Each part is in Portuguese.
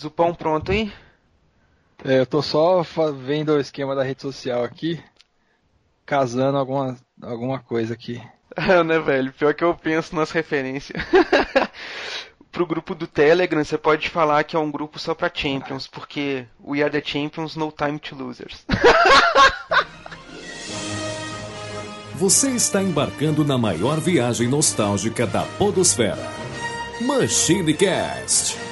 Zupão pronto, hein? É, eu tô só vendo o esquema da rede social aqui, casando alguma, alguma coisa aqui. É, né, velho? Pior que eu penso nas referências. Pro grupo do Telegram, você pode falar que é um grupo só pra Champions, porque We are the Champions, no time to losers. Você está embarcando na maior viagem nostálgica da Podosfera. Machine Cast.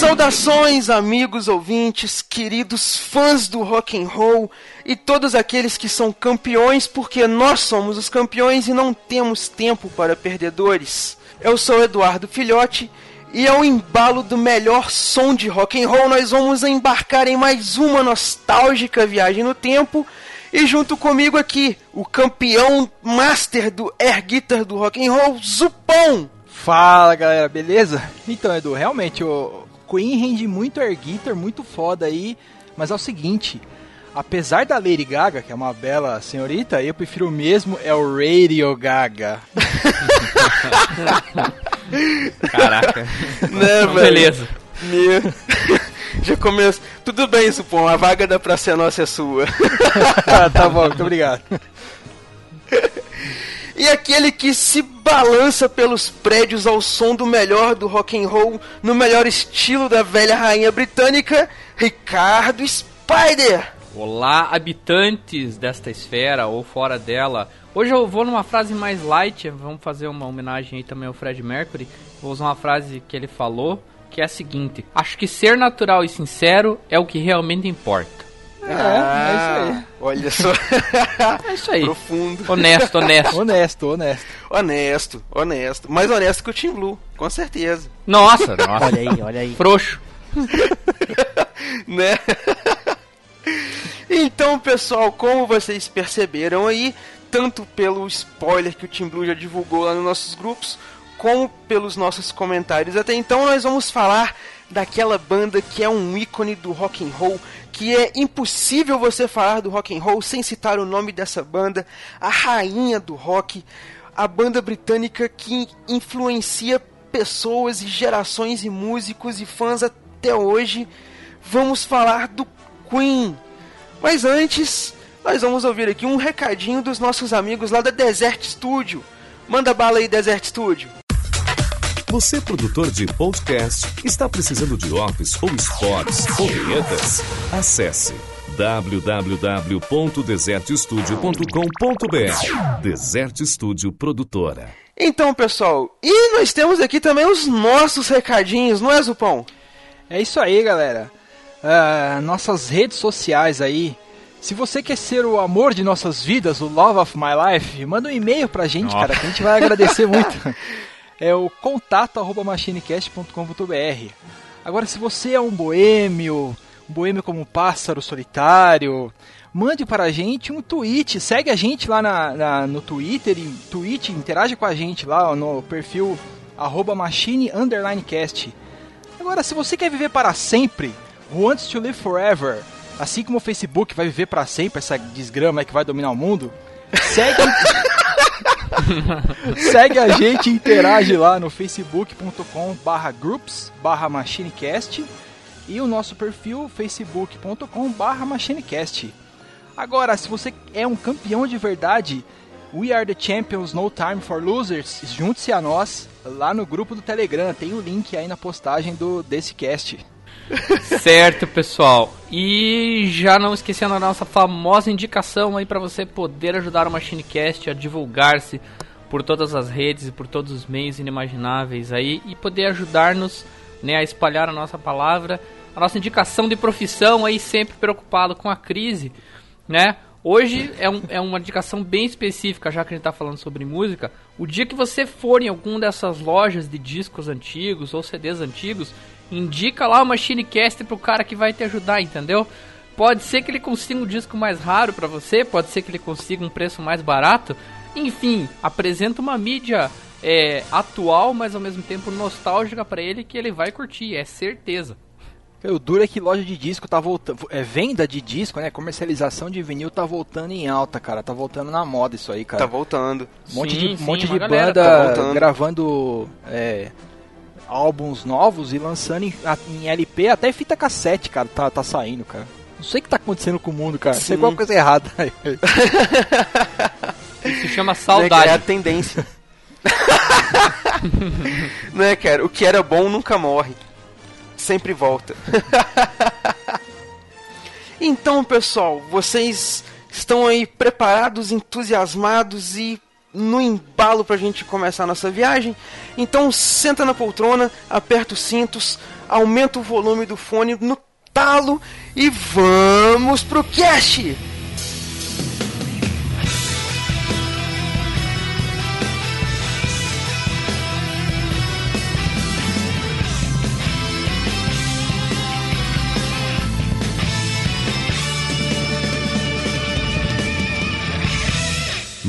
Saudações, amigos ouvintes, queridos fãs do rock and roll e todos aqueles que são campeões, porque nós somos os campeões e não temos tempo para perdedores. Eu sou Eduardo Filhote e ao embalo do melhor som de rock and roll nós vamos embarcar em mais uma nostálgica viagem no tempo. E junto comigo aqui, o campeão master do air guitar do rock and roll, Zupão. Fala galera, beleza? Então, Edu, realmente o Queen rende muito air guitar, muito foda aí, mas é o seguinte, apesar da Lady Gaga, que é uma bela senhorita, eu prefiro mesmo é o Radio Gaga. Caraca. Né, velho? Beleza. Meu... Já começa. Tudo bem, Supom, a vaga da Praça Nossa é sua. tá bom, muito obrigado. E aquele que se balança pelos prédios ao som do melhor do rock and roll, no melhor estilo da velha rainha britânica, Ricardo Spider. Olá, habitantes desta esfera ou fora dela. Hoje eu vou numa frase mais light, vamos fazer uma homenagem aí também ao Fred Mercury. Vou usar uma frase que ele falou, que é a seguinte: Acho que ser natural e sincero é o que realmente importa. É, é isso aí. Olha só. É isso aí. Profundo. Honesto, honesto. Honesto, honesto. Honesto, honesto. Mais honesto que o Team Blue, com certeza. Nossa, nossa. Olha aí, olha aí. Frouxo. né? Então, pessoal, como vocês perceberam aí, tanto pelo spoiler que o Team Blue já divulgou lá nos nossos grupos, como pelos nossos comentários até então, nós vamos falar daquela banda que é um ícone do rock and roll, que é impossível você falar do rock and roll sem citar o nome dessa banda, a rainha do rock, a banda britânica que influencia pessoas e gerações e músicos e fãs até hoje. Vamos falar do Queen. Mas antes, nós vamos ouvir aqui um recadinho dos nossos amigos lá da Desert Studio. Manda bala aí, Desert Studio. Você, produtor de podcast, está precisando de office ou spots ou vinhetas? Acesse www.desertstudio.com.br Desert Studio Produtora. Então, pessoal, e nós temos aqui também os nossos recadinhos, não é, Zupão? É isso aí, galera. Uh, nossas redes sociais aí. Se você quer ser o amor de nossas vidas, o love of my life, manda um e-mail pra gente, cara, que a gente vai agradecer muito. É o contato arroba machinecast.com.br. Agora, se você é um boêmio, um boêmio como um pássaro solitário, mande para a gente um tweet. Segue a gente lá na, na no Twitter e tweet, interage com a gente lá no perfil arroba machine underline cast. Agora, se você quer viver para sempre, Wants to Live Forever, assim como o Facebook vai viver para sempre, essa desgrama que vai dominar o mundo, segue, segue a gente interage lá no facebook.com barra groups barra machinecast e o nosso perfil facebook.com barra machinecast. Agora, se você é um campeão de verdade, We Are The Champions, No Time For Losers, junte-se a nós lá no grupo do Telegram, tem o link aí na postagem do desse cast. Certo, pessoal. E já não esquecendo a nossa famosa indicação aí para você poder ajudar o Machinecast a divulgar-se por todas as redes e por todos os meios inimagináveis aí e poder ajudar-nos né, a espalhar a nossa palavra, a nossa indicação de profissão aí sempre preocupado com a crise, né? Hoje é, um, é uma indicação bem específica, já que a gente está falando sobre música. O dia que você for em alguma dessas lojas de discos antigos ou CDs antigos, indica lá o Machinecast pro cara que vai te ajudar, entendeu? Pode ser que ele consiga um disco mais raro para você, pode ser que ele consiga um preço mais barato. Enfim, apresenta uma mídia é, atual, mas ao mesmo tempo nostálgica para ele que ele vai curtir, é certeza. O duro é que loja de disco tá voltando. É, venda de disco, né? Comercialização de vinil tá voltando em alta, cara. Tá voltando na moda isso aí, cara. Tá voltando. Um monte Sim, de, sim, monte uma de galera banda tá voltando. gravando é, álbuns novos e lançando em, em LP, até fita cassete, cara, tá, tá saindo, cara. Não sei o que tá acontecendo com o mundo, cara. Sei qual coisa errada. Isso se chama saudade. É a tendência. né, cara? O que era bom nunca morre. Sempre volta. então, pessoal, vocês estão aí preparados, entusiasmados e no embalo pra gente começar a nossa viagem? Então, senta na poltrona, aperta os cintos, aumenta o volume do fone no talo e vamos pro cast!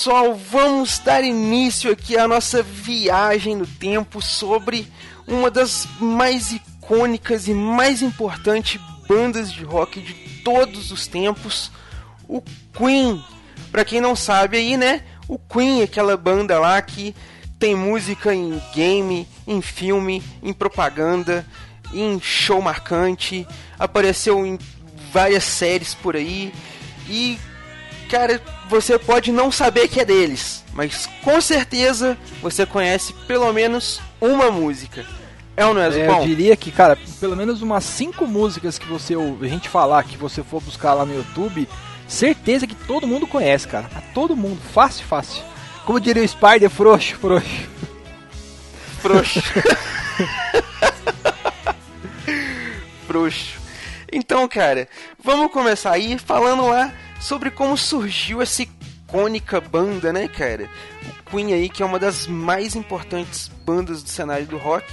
Pessoal, vamos dar início aqui à nossa viagem no tempo sobre uma das mais icônicas e mais importantes bandas de rock de todos os tempos, o Queen. Pra quem não sabe aí, né? O Queen é aquela banda lá que tem música em game, em filme, em propaganda, em show marcante, apareceu em várias séries por aí e cara, você pode não saber que é deles, mas com certeza você conhece pelo menos uma música. É ou não é, É, eu diria que, cara, pelo menos umas cinco músicas que você a gente falar, que você for buscar lá no YouTube, certeza que todo mundo conhece, cara. A todo mundo, fácil, fácil. Como diria o Spider, frouxo, frouxo. Frouxo. Frouxo. Então, cara, vamos começar aí falando lá sobre como surgiu essa icônica banda, né, cara? O Queen aí, que é uma das mais importantes bandas do cenário do rock.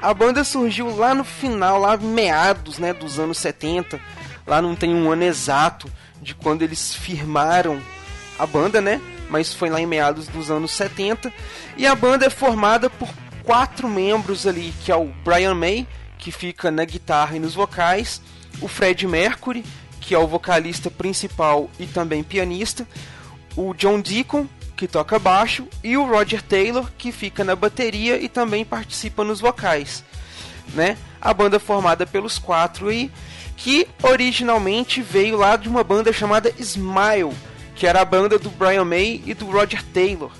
A banda surgiu lá no final, lá meados, né, dos anos 70. Lá não tem um ano exato de quando eles firmaram a banda, né? Mas foi lá em meados dos anos 70. E a banda é formada por quatro membros ali, que é o Brian May, que fica na guitarra e nos vocais, o Fred Mercury, que é o vocalista principal e também pianista, o John Deacon, que toca baixo, e o Roger Taylor, que fica na bateria e também participa nos vocais. Né? A banda formada pelos quatro aí, que originalmente veio lá de uma banda chamada Smile, que era a banda do Brian May e do Roger Taylor.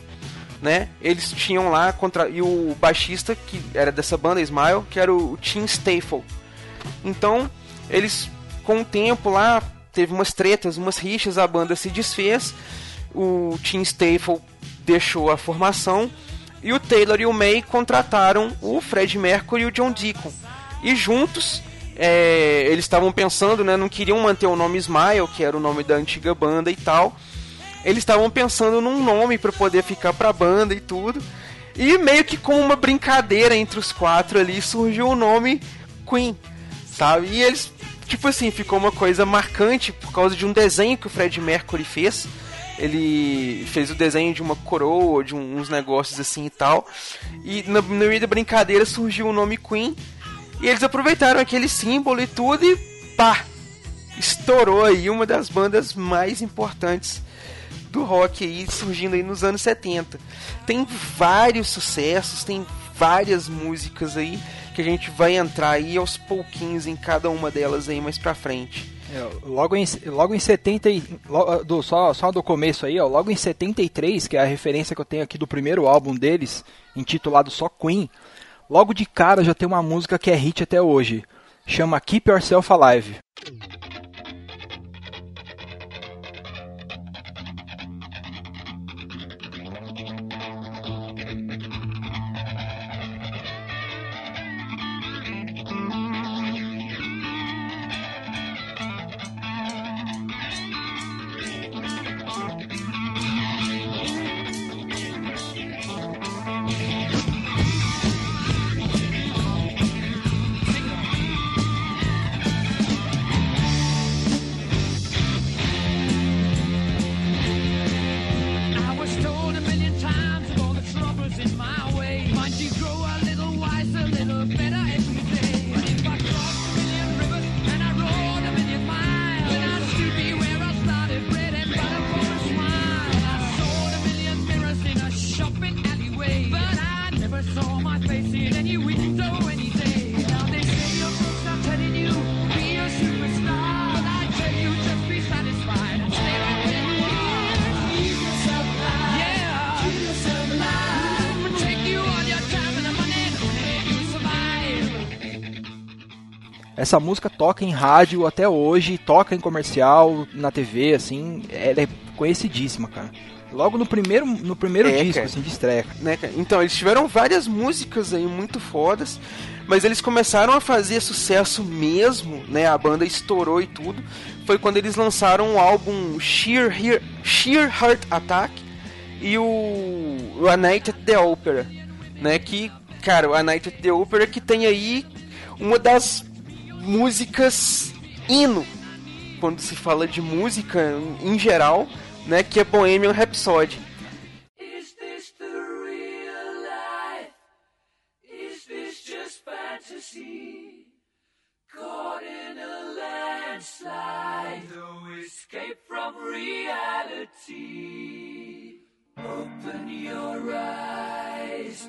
Né? Eles tinham lá contra e o baixista que era dessa banda Smile, que era o Tim Staffel. Então, eles com o tempo lá teve umas tretas, umas rixas, a banda se desfez. O Tim Staffel deixou a formação e o Taylor e o May contrataram o Fred Mercury e o John Deacon. E juntos é, eles estavam pensando, né, não queriam manter o nome Smile, que era o nome da antiga banda e tal. Eles estavam pensando num nome para poder ficar pra banda e tudo. E meio que com uma brincadeira entre os quatro ali surgiu o nome Queen, sabe? E eles, tipo assim, ficou uma coisa marcante por causa de um desenho que o Fred Mercury fez. Ele fez o desenho de uma coroa, de uns negócios assim e tal. E no meio da brincadeira surgiu o nome Queen. E eles aproveitaram aquele símbolo e tudo e pá! Estourou aí uma das bandas mais importantes do rock aí, surgindo aí nos anos 70. Tem vários sucessos, tem várias músicas aí que a gente vai entrar aí aos pouquinhos em cada uma delas aí mais pra frente. É, logo em, logo em 70 e- lo- do, só, só do começo aí, ó, logo em 73, que é a referência que eu tenho aqui do primeiro álbum deles, intitulado só Queen, logo de cara já tem uma música que é hit até hoje, chama Keep Yourself Alive. Essa música toca em rádio até hoje, toca em comercial, na TV, assim, ela é conhecidíssima, cara. Logo no primeiro, no primeiro É, disco, cara. assim, de estreia. né? Então, eles tiveram várias músicas aí muito fodas, mas eles começaram a fazer sucesso mesmo, né? A banda estourou e tudo. Foi quando eles lançaram o álbum Sheer, Hear- Sheer Heart Attack e o, o A Night at the Opera, né? Que, cara, o A Night at the Opera que tem aí uma das músicas hino. Quando se fala de música em geral, né? Que é Bohemian Rhapsody. Open your eyes,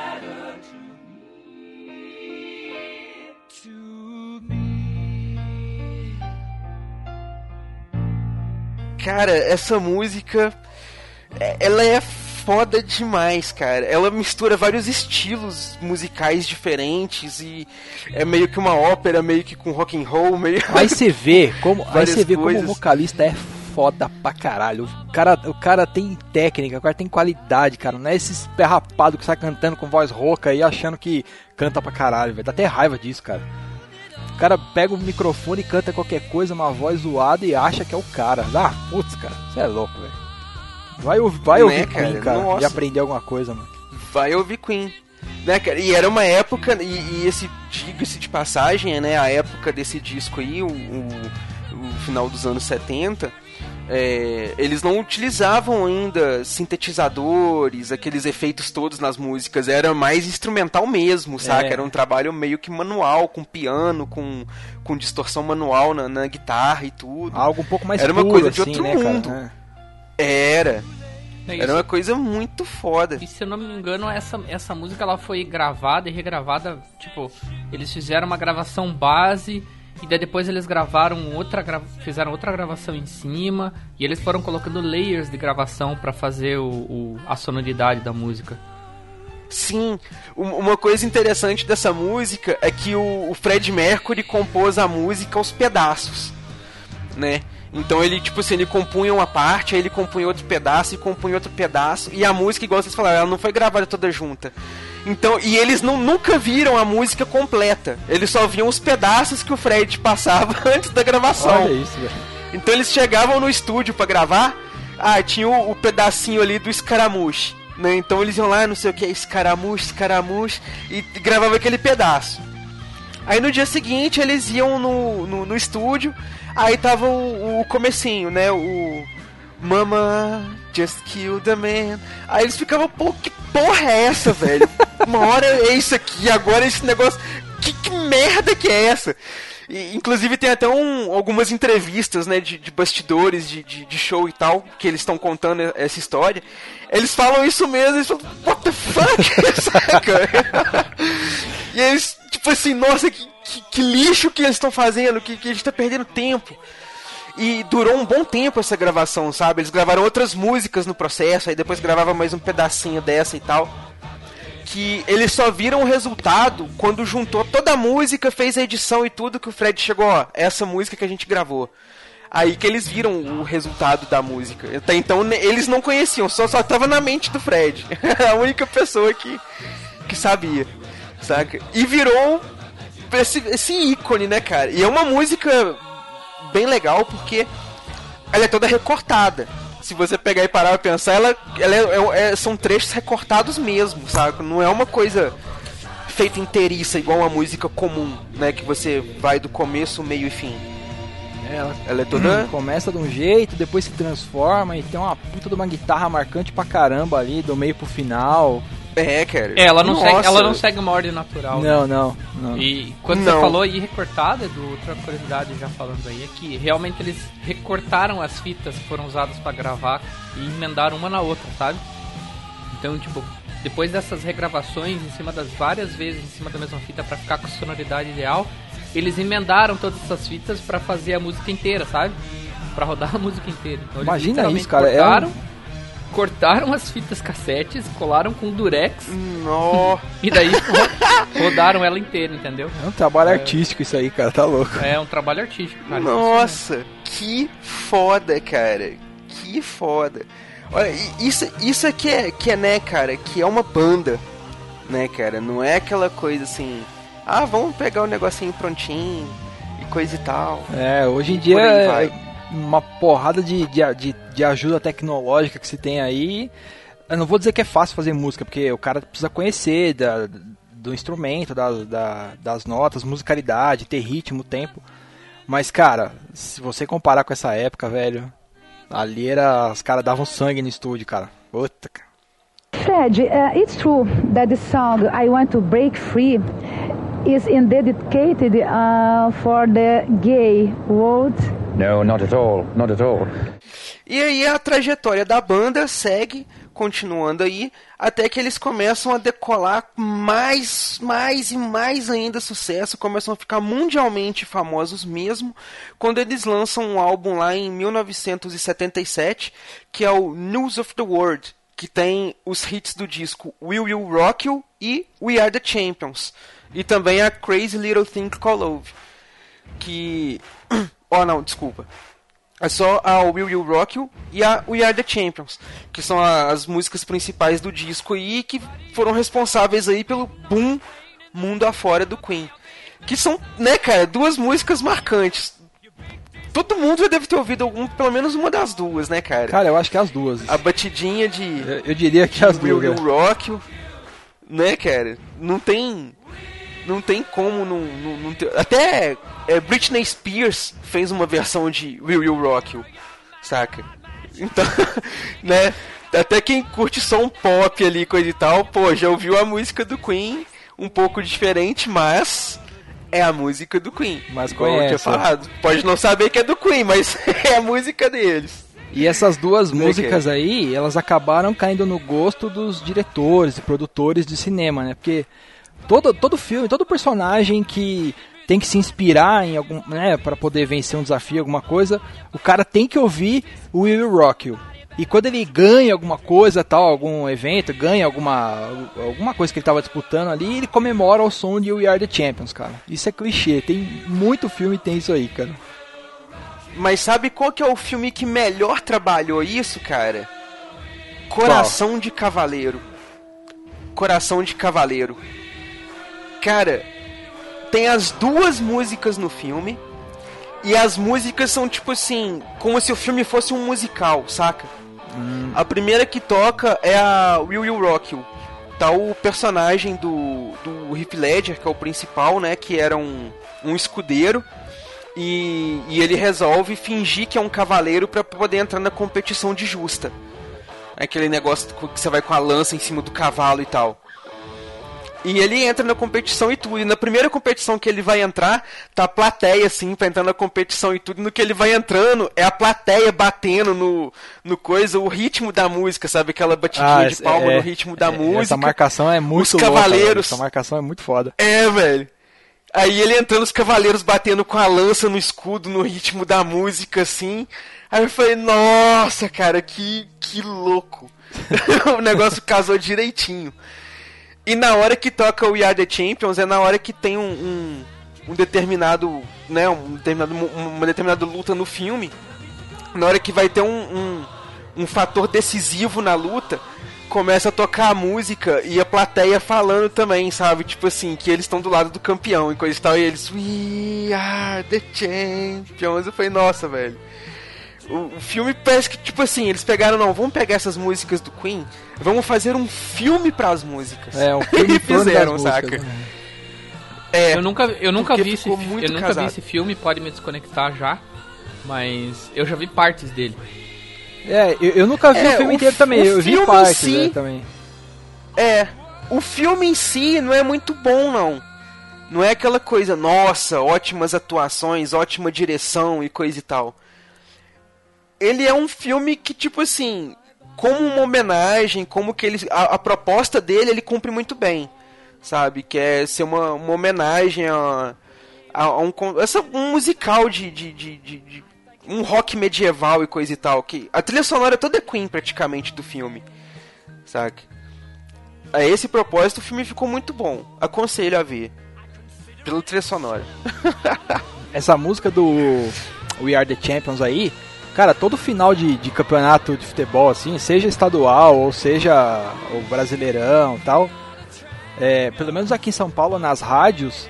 Cara, essa música, é- ela é foda demais, cara. Ela mistura vários estilos musicais diferentes e é meio que uma ópera, meio que com rock and roll, meio Aí você vê como, aí você vê como o vocalista é foda pra caralho. O cara, o cara tem técnica, o cara tem qualidade, cara. Não é esse perrapado que sai cantando com voz rouca e achando que canta pra caralho, velho. Dá até raiva disso, cara. O cara pega o microfone e canta qualquer coisa, uma voz zoada e acha que é o cara. Ah, putz, cara, você é louco, velho. Vai, vai Né, ouvir cara? Queen, cara, Nossa. e aprender alguma coisa, mano. vai ouvir Queen. Né, cara? E era uma época, e, e esse, diga-se de passagem, né, a época desse disco aí, o, o, o final dos anos 70, é, eles não utilizavam ainda sintetizadores, aqueles efeitos todos nas músicas, era mais instrumental mesmo, saca? É. Era um trabalho meio que manual, com piano, com, com distorção manual na, na guitarra e tudo. Algo um pouco mais Era uma puro, coisa de assim, outro né, cara? mundo. É. Era, É era isso. uma coisa muito foda. E se eu não me engano, essa, essa música ela foi gravada e regravada. Tipo, eles fizeram uma gravação base e daí depois eles gravaram outra fizeram outra gravação em cima e eles foram colocando layers de gravação pra fazer o, o- a sonoridade da música. Sim, um- uma coisa interessante dessa música é que o, o Fred Mercury compôs a música aos pedaços, né? Então ele, tipo assim, ele compunha uma parte, aí ele compunha outro pedaço e compunha outro pedaço, e a música, igual vocês falaram, ela não foi gravada toda junta. Então, e eles não, nunca viram a música completa, eles só viam os pedaços que o Fred passava antes da gravação. Olha isso, velho. Então eles chegavam no estúdio pra gravar, ah, tinha o, o pedacinho ali do escaramuche, né? Então eles iam lá, não sei o que, escaramuche, escaramuche, e gravavam aquele pedaço. Aí no dia seguinte eles iam no, no, no estúdio, aí tava o, o comecinho, né? O, Mama, just kill the man. Aí eles ficavam, pô, que porra é essa, velho? Uma hora é isso aqui, agora esse negócio. Que, que merda que é essa? E, inclusive tem até um, algumas entrevistas, né, de, de bastidores, de, de, de show e tal, que eles estão contando essa história. Eles falam isso mesmo, eles falam, what the fuck? Saca? e eles, tipo assim, nossa, que, que, que lixo que eles estão fazendo, que, que a gente tá perdendo tempo. E durou um bom tempo essa gravação, sabe? Eles gravaram outras músicas no processo, aí depois gravava mais um pedacinho dessa e tal. Que eles só viram o resultado quando juntou toda a música, fez a edição e tudo, que o Fred chegou, ó, essa música que a gente gravou. Aí que eles viram o resultado da música. Até então eles não conheciam, só, só tava na mente do Fred. a única pessoa que, que sabia, saca? E virou esse, esse ícone, né, cara? E é uma música bem legal porque ela é toda recortada. Se você pegar e parar pra pensar, ela, ela é- é- são trechos recortados mesmo, sabe? Não é uma coisa feita inteiriça igual uma música comum, né? Que você vai do começo, meio e fim. É, ela Ela é toda. começa de um jeito, depois se transforma e tem uma puta de uma guitarra marcante pra caramba ali, do meio pro final. É, cara. É, ela não, segue, ela não segue uma ordem natural. né? Não, não, não. E quando Não. você falou aí recortada, do outra curiosidade já falando aí, é que realmente eles recortaram as fitas que foram usadas pra gravar e emendaram uma na outra, sabe? Então, tipo, depois dessas regravações em cima das várias vezes em cima da mesma fita pra ficar com a sonoridade ideal, eles emendaram todas essas fitas pra fazer a música inteira, sabe? Pra rodar a música inteira. Então, eles Imagina isso, cara, é um- Cortaram, as fitas cassetes, colaram com durex Nó. e daí ro- rodaram ela inteira, entendeu? É um trabalho artístico isso aí, cara, tá louco. É um trabalho artístico, cara. Nossa, que foda, cara. Que foda. Olha, isso, isso aqui é, que é, né, cara, que é uma banda, né, cara? Não é aquela coisa assim, ah, vamos pegar o negocinho prontinho e coisa e tal. É, hoje em dia é vai. uma porrada de, de, de, de ajuda tecnológica que se tem aí. Eu não vou dizer que é fácil fazer música, porque o cara precisa conhecer da, do instrumento, da, da- das notas, musicalidade, ter ritmo, tempo. Mas, cara, se você comparar com essa época, velho, ali era. Os caras davam sangue no estúdio, cara. Puta, cara. Fred, uh, it's true that the song I Want to Break Free is in dedicated uh, for the gay world. No, not at all. Not at all. E aí a trajetória da banda segue, continuando aí, até que eles começam a decolar mais, mais e mais ainda sucesso, começam a ficar mundialmente famosos mesmo, quando eles lançam um álbum lá em 1977, que é o News of the World, que tem os hits do disco Will You Rock You e We Are the Champions, e também a Crazy Little Thing Called Love, que... Oh não, desculpa. É só a Will You Rock You e a We Are The Champions, que são as músicas principais do disco aí que foram responsáveis aí pelo boom mundo afora do Queen. Que são, né, cara, duas músicas marcantes. Todo mundo já deve ter ouvido algum, pelo menos uma das duas, né, cara? Cara, eu acho que é as duas. A batidinha de Eu, eu diria que as Will duas. You Rock You, né, cara? Não tem não tem como não, não, não ter... Até é, Britney Spears fez uma versão de Will You Rock You, saca? Então, né? Até quem curte só um pop ali, coisa e tal, pô, já ouviu a música do Queen, um pouco diferente, mas é a música do Queen. Mas Igual eu tinha falado. Pode não saber que é do Queen, mas é a música deles. E essas duas músicas aí, elas acabaram caindo no gosto dos diretores e produtores de cinema, né? Porque todo, todo filme, todo personagem que tem que se inspirar em algum, né, para poder vencer um desafio, alguma coisa, o cara tem que ouvir o Will Rock. E quando ele ganha alguma coisa, tal, algum evento, ganha alguma alguma coisa que ele tava disputando ali, ele comemora o som de We Are the Champions, cara. Isso é clichê, tem muito filme tem isso aí, cara. Mas sabe qual que é o filme que melhor trabalhou isso, cara? Coração de Cavaleiro. Coração de Cavaleiro. Cara, tem as duas músicas no filme. E as músicas são tipo assim, como se o filme fosse um musical, saca? A primeira que toca é a Will You Rock You. Tá o personagem do, do Heath Ledger, que é o principal, né? Que era um, um escudeiro. E, e ele resolve fingir que é um cavaleiro pra poder entrar na competição de justa. Aquele negócio que você vai com a lança em cima do cavalo e tal. E ele entra na competição e tudo. E na primeira competição que ele vai entrar, tá a plateia, assim, pra entrar na competição e tudo. E no que ele vai entrando, é a plateia batendo no, no coisa, o ritmo da música, sabe? Aquela batidinha de palma é- no ritmo da é- música. Essa marcação é muito Os louca, cavaleiros. velho. Essa marcação é muito foda. É, velho. Aí ele entrando, os cavaleiros batendo com a lança no escudo, no ritmo da música, assim. Aí eu falei, nossa, cara, que, que louco. o negócio casou direitinho. E na hora que toca o We Are The Champions, é na hora que tem um, um, um determinado, né, um determinado, uma determinada luta no filme. Na hora que vai ter um, um, um fator decisivo na luta, começa a tocar a música e a plateia falando também, sabe? Tipo assim, que eles estão do lado do campeão e coisa e tal. E eles, We are the champions. Eu falei, nossa, velho. O, o filme parece que, tipo assim, eles pegaram, não, vamos pegar essas músicas do Queen, vamos fazer um filme pras músicas. É, um filme E fizeram, músicas, saca? né? É, Eu nunca, eu nunca vi esse, eu nunca vi esse filme, pode me desconectar já. Mas eu já vi partes dele. É, eu, eu nunca vi É, o filme o inteiro também, o eu vi filme em partes si- né, também. É, o filme em si não é muito bom, não. Não é aquela coisa, nossa, ótimas atuações, ótima direção e coisa e tal. Ele é um filme que, tipo assim, como uma homenagem, como que ele. A, a proposta dele, ele cumpre muito bem. Sabe? Que é ser uma, uma homenagem a. a, a um, essa, um musical de, de, de, de- de- um rock medieval e coisa e tal. Que a trilha sonora toda é Queen praticamente do filme. Sabe? A esse propósito, o filme ficou muito bom. Aconselho a ver. Pela trilha sonora. Essa música do We Are The Champions aí, cara, todo final de, de campeonato de futebol, assim, seja estadual ou seja o Brasileirão tal, é, pelo menos aqui em São Paulo, nas rádios,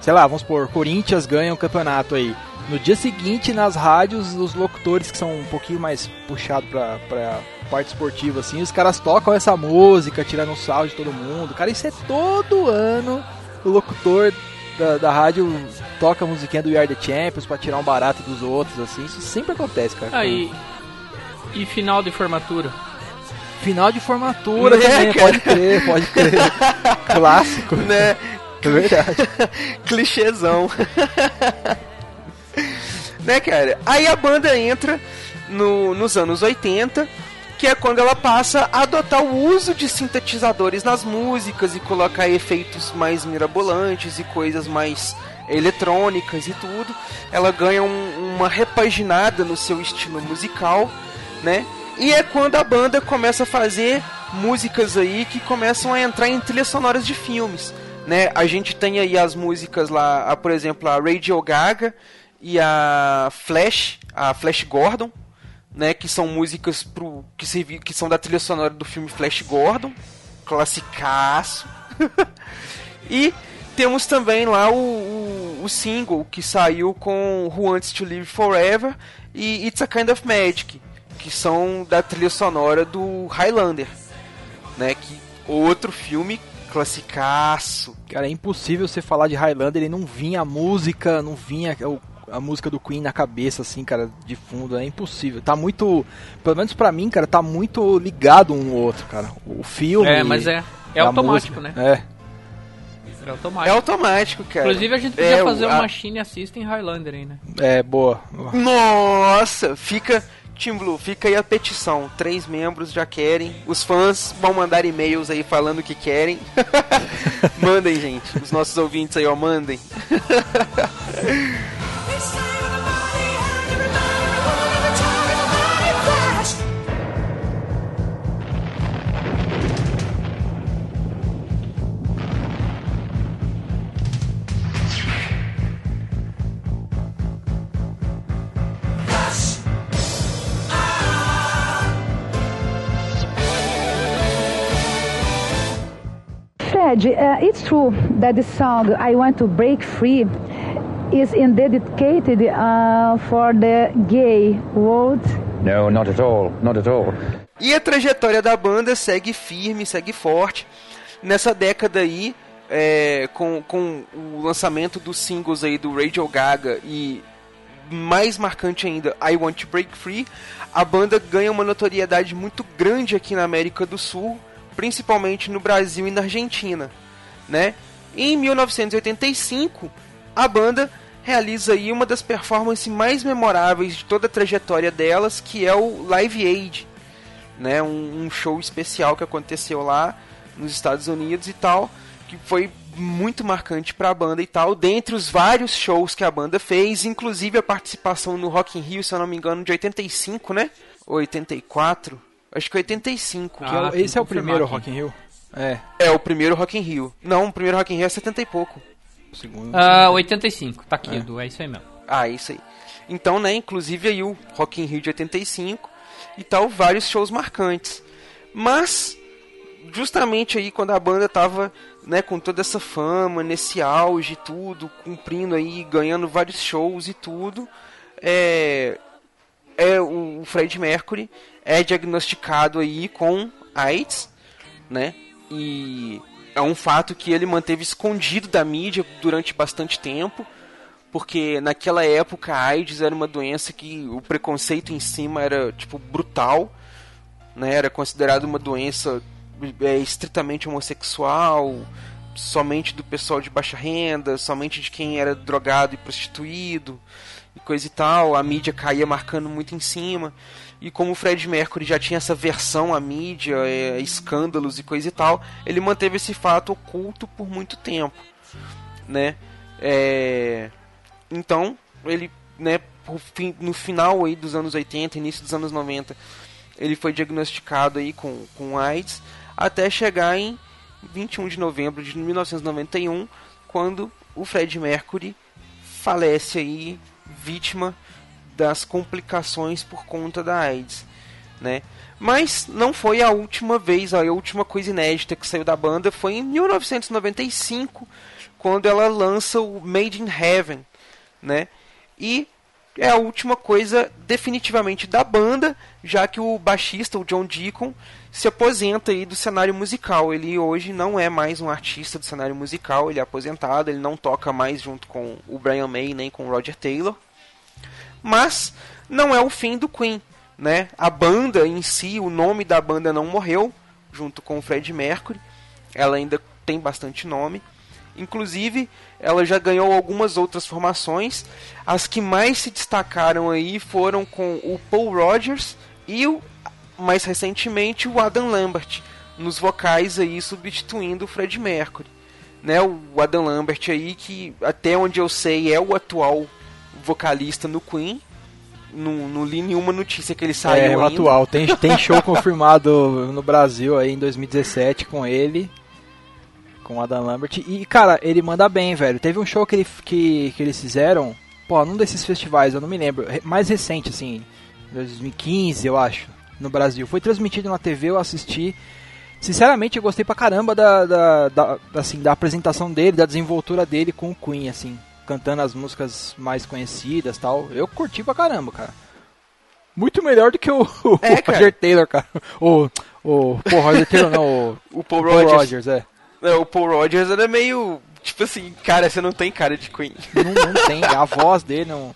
sei lá, vamos supor, Corinthians ganha o campeonato aí. No dia seguinte, nas rádios, os locutores que são um pouquinho mais puxados pra, pra parte esportiva, assim, os caras tocam essa música, tirando um sal de todo mundo. Cara, isso é todo ano o locutor da, da rádio toca a musiquinha do We Are The Champions pra tirar um barato dos outros, assim. Isso sempre acontece, cara. Aí. E final de formatura? Final de formatura Né, também, cara? pode crer, pode crer. Clássico. Né? É verdade. Clichêzão. né, cara? Aí a banda entra no- nos anos 80, que é quando ela passa a adotar o uso de sintetizadores nas músicas e colocar efeitos mais mirabolantes e coisas mais eletrônicas e tudo. Ela ganha um- uma repaginada no seu estilo musical, né? E é quando a banda começa a fazer músicas aí que começam a entrar em trilhas sonoras de filmes, né? A gente tem aí as músicas lá, por exemplo, a Radio Gaga e a Flash, a Flash Gordon, né, que são músicas pro que servi, que são da trilha sonora do filme Flash Gordon, classicaço. e temos também lá o, o, o single que saiu com Who Wants to Live Forever e It's a Kind of Magic, que são da trilha sonora do Highlander, né, que outro filme classicaço. Cara, é impossível você falar de Highlander e não vinha a música, não vinha o- a música do Queen na cabeça, assim, cara, de fundo. É impossível. Tá muito. Pelo menos pra mim, cara, tá muito ligado um no outro, cara. O filme. É, mas é. É automático, música, né? É. É É automático. automático, cara. Inclusive a gente podia É, o- fazer a- uma Machine Assistem Highlander aí, né? É, boa. Nossa, fica. Team Blue, fica aí a petição. Três membros já querem. Os fãs vão mandar e-mails aí falando o que querem. mandem, gente. Os nossos ouvintes aí, ó, mandem. Fred, uh, it's true that the song I Want to Break Free is in dedicated uh, for the gay world. No, not at all. Not at all. E a trajetória da banda segue firme, segue forte. Nessa década aí, é, com, com o lançamento dos singles aí do Radio Gaga e mais marcante ainda, I Want to Break Free, a banda ganha uma notoriedade muito grande aqui na América do Sul, principalmente no Brasil e na Argentina, né? Em 1985, a banda realiza aí uma das performances mais memoráveis de toda a trajetória delas, que é o Live Aid, né? Um, um show especial que aconteceu lá nos Estados Unidos e tal, que foi muito marcante para a banda e tal, dentre os vários shows que a banda fez, inclusive a participação no Rock in Rio, se eu não me engano, de 85, né? Ou 84? Acho que 85. Que é o- Ah, esse é o primeiro. Rock in Rio? É, É o primeiro Rock in Rio. Não, o primeiro Rock in Rio é 70 e pouco. o segundo. Ah, 85, tá aqui, Edu, é isso aí mesmo. Ah, isso aí. Então, né, inclusive aí o Rock in Rio de 85 e tal, vários shows marcantes. Mas justamente aí quando a banda tava, né, com toda essa fama, nesse auge e tudo, cumprindo aí, ganhando vários shows e tudo, é é o Fred Mercury é diagnosticado aí com AIDS, né? E é um fato que ele manteve escondido da mídia durante bastante tempo, porque naquela época a AIDS era uma doença que o preconceito em cima era tipo brutal, né? Era considerado uma doença é, estritamente homossexual, somente do pessoal de baixa renda, somente de quem era drogado e prostituído e coisa e tal. A mídia caía marcando muito em cima. E como o Fred Mercury já tinha essa versão à mídia, é, escândalos e coisa e tal, ele manteve esse fato oculto por muito tempo, né? É, Então, ele, né, no final aí dos anos 80, início dos anos 90, ele foi diagnosticado aí com, com AIDS, até chegar em 21 de novembro de 1991, quando o Fred Mercury falece aí, vítima das complicações por conta da AIDS, né? Mas não foi a última vez, a última coisa inédita que saiu da banda foi em 1995, quando ela lança o Made in Heaven, né? E é a última coisa definitivamente da banda, já que o baixista, o John Deacon, se aposenta aí do cenário musical. Ele hoje não é mais um artista do cenário musical, ele é aposentado, ele não toca mais junto com o Brian May nem com o Roger Taylor. Mas não é o fim do Queen, né? A banda em si, o nome da banda não morreu, junto com o Fred Mercury. Ela ainda tem bastante nome. Inclusive, ela já ganhou algumas outras formações. As que mais se destacaram aí foram com o Paul Rogers e o, mais recentemente o Adam Lambert nos vocais aí substituindo o Fred Mercury. Né, o Adam Lambert aí que até onde eu sei é o atual vocalista no Queen. Não, não li nenhuma notícia que ele saiu é, o ainda. atual. Tem, tem show confirmado no Brasil aí em 2017 com ele. Com o Adam Lambert. E, cara, ele manda bem, velho. Teve um show que, ele, que, que eles fizeram. Pô, num desses festivais, eu não me lembro. Mais recente, assim. 2015, eu acho. No Brasil. Foi transmitido na TV, eu assisti. Sinceramente, eu gostei pra caramba da, da, da- assim, da apresentação dele, da desenvoltura dele com o Queen, assim. Cantando as músicas mais conhecidas tal. Eu curti pra caramba, cara. Muito melhor do que o, o É, cara. Roger Taylor, cara. O, o, pô, Roger Taylor não, o, O Paul o Paul Rogers. Rogers, é. É, o Paul Rogers era meio. Tipo assim, cara, você não tem cara de Queen. Não, não tem, a voz dele não.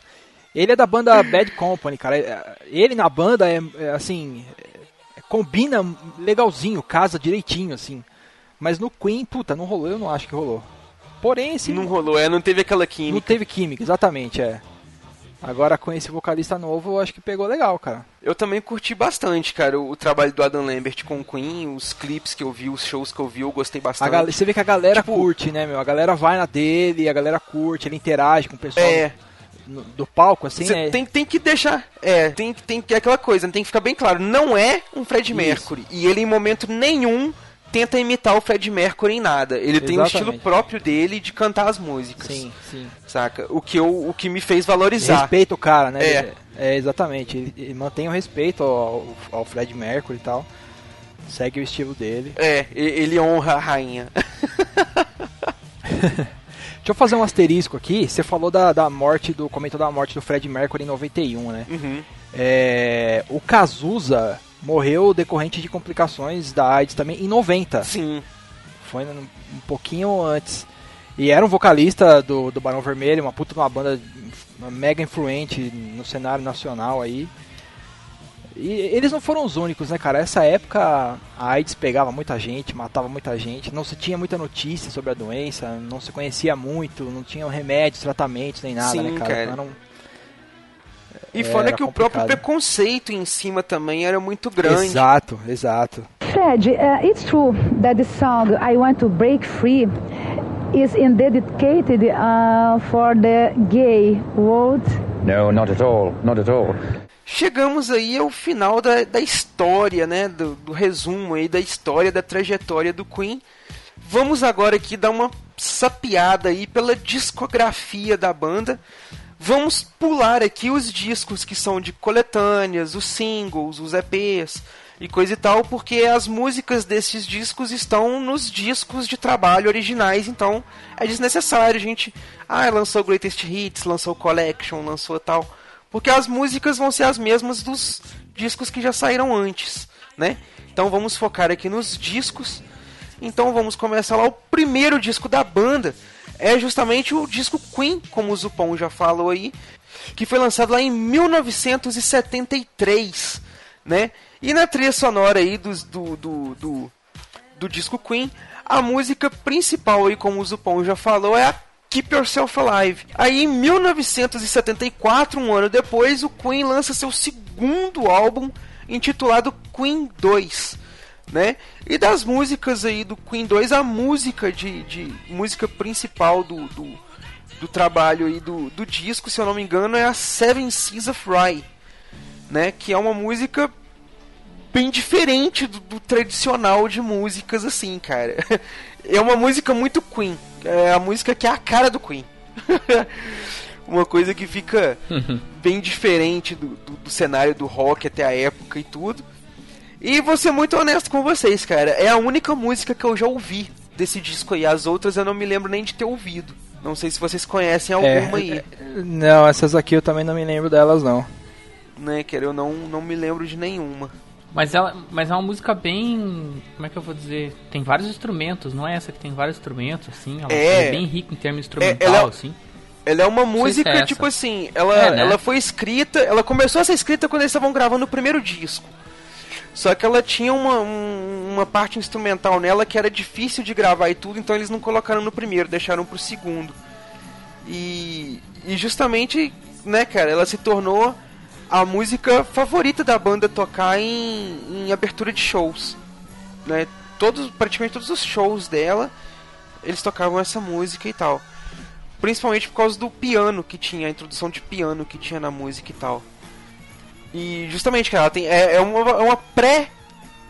Ele é da banda Bad Company, cara. É- Ele na banda é, é, assim. é- combina legalzinho, casa direitinho, assim. Mas no Queen, puta, não rolou, eu não acho que rolou. Porém, esse Não rolou, é, não teve aquela não química. teve química, exatamente, é. Agora com esse vocalista novo, eu acho que pegou legal, cara. Eu também curti bastante, cara, o, o trabalho do Adam Lambert com o Queen, os clipes que eu vi, os shows que eu vi, eu gostei bastante. gal- você vê que a galera Tipo- curte, né, meu? A galera vai na dele, a galera curte, ele interage com o pessoal É, no- do palco, assim, né? tem, tem que deixar. É, tem, tem que aquela coisa, tem que ficar bem claro. Não é um Fred Isso. Mercury. E ele, em momento nenhum, tenta imitar o Fred Mercury em nada. Ele tem um Exatamente. estilo próprio dele de cantar as músicas. Sim, sim. Saca? O que, eu, o que me fez valorizar. Respeita o cara, né? É. É, exatamente. Ele, ele mantém o respeito ao, ao Fred Mercury e tal. Segue o estilo dele. É, ele honra a rainha. Deixa eu fazer um asterisco aqui. Você falou da, da morte do. comentou da morte do Fred Mercury em 91, né? Uhum. É, o Cazuza morreu decorrente de complicações da AIDS também em 90. Sim. Foi um, um pouquinho antes. E era um vocalista do, do Barão Vermelho, uma puta de uma banda mega influente no cenário nacional aí. E eles não foram os únicos, né, cara? Essa época a AIDS pegava muita gente, matava muita gente, não se tinha muita notícia sobre a doença, não se conhecia muito, não tinham remédios, tratamentos, nem nada, Sim, né, cara? cara. Então, E É, fora que o próprio preconceito em cima também era muito grande. Exato, exato. Fred, uh, it's true that the song I Want to Break Free is dedicated uh, for the gay world. No, not at all. Not at all. Chegamos aí ao final da, da história, né? Do, do resumo aí da história, da trajetória do Queen. Vamos agora aqui dar uma sapiada aí pela discografia da banda. Vamos pular aqui os discos que são de coletâneas, os singles, os EPs e coisa e tal, porque as músicas desses discos estão nos discos de trabalho originais, então é desnecessário gente. Ah, lançou Greatest Hits, lançou Collection, lançou tal. Porque as músicas vão ser as mesmas dos discos que já saíram antes, né? Então vamos focar aqui nos discos. Então vamos começar lá. O primeiro disco da banda é justamente o disco Queen, como o Zupão já falou aí, que foi lançado lá em 1973, né? E na trilha sonora aí dos- do, do, do, do disco Queen, a música principal aí, como o Zupão já falou, é a Keep Yourself Alive. Aí em 1974, um ano depois, o Queen lança seu segundo álbum intitulado Queen 2, né? E das músicas aí do Queen 2, a música de, de música principal do, do, do trabalho aí do, do disco, se eu não me engano, é a Seven Seas of Rye, né? Que é uma música bem diferente do, do tradicional de músicas assim, cara. É uma música muito Queen. É a música que é a cara do Queen. uma coisa que fica bem diferente do, do, do cenário do rock até a época e tudo. E vou ser muito honesto com vocês, cara. É a única música que eu já ouvi desse disco aí. As outras eu não me lembro nem de ter ouvido. Não sei se vocês conhecem alguma aí. É, não, essas aqui eu também não me lembro delas, não. Né, cara? Eu não, não me lembro de nenhuma. Mas, ela, mas é uma música bem. Como é que eu vou dizer? Tem vários instrumentos, não é essa que tem vários instrumentos, assim? Ela É. é, bem rica em termos instrumental, ela é- assim. Ela é uma sei se música, é tipo assim, ela, É, né? ela foi escrita, ela começou a ser escrita quando eles estavam gravando o primeiro disco. Só que ela tinha uma, um- uma parte instrumental nela que era difícil de gravar e tudo, então eles não colocaram no primeiro, deixaram pro segundo. E, e justamente, né, cara, ela se tornou a música favorita da banda tocar em, em abertura de shows. Né? Todos, praticamente todos os shows dela, eles tocavam essa música e tal. Principalmente por causa do piano que tinha, a introdução de piano que tinha na música e tal. E justamente, cara, ela tem, é, é uma, é uma pré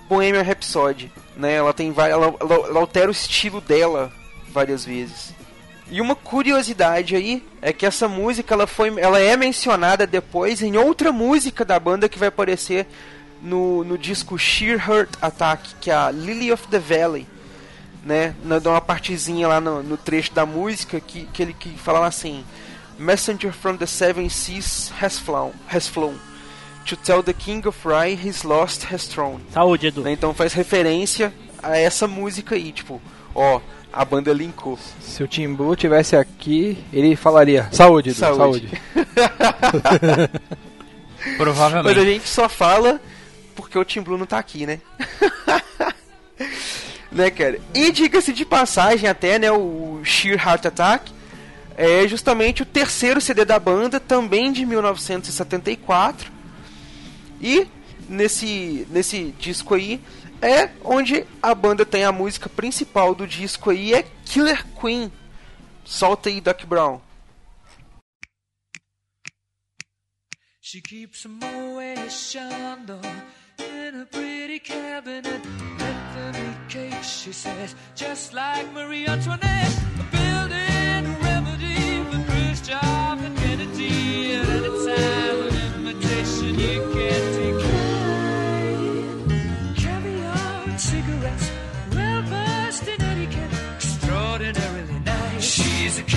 Bohemian Rhapsody, né? Ela tem ela, ela altera o estilo dela várias vezes. E uma curiosidade aí é que essa música ela foi ela é mencionada depois em outra música da banda que vai aparecer no, no disco Sheer Heart Attack, que é a Lily of the Valley né? Na, dá uma partezinha lá no, no trecho da música que, que ele que fala assim: Messenger from the seven seas has flown, has flown to tell the king of Rye his lost has thrown. Saúde, Edu. Né? Então faz referência a essa música aí, tipo, ó, a banda linkou. Se o Tim Blue tivesse aqui, ele falaria: Saúde, Edu, Saúde. saúde. Mas a Provavelmente. gente só fala porque o Tim Blue não tá aqui, né? né, cara? E diga-se de passagem até, né, o Sheer Heart Attack é justamente o terceiro CD da banda, também de 1974. E nesse nesse disco aí é onde a banda tem a música principal do disco aí é Killer Queen. Solta aí, Doc Brown. She keeps in a pretty cabinet. Cake, she says, just like Marie Antoinette. A building remedy for and Kennedy.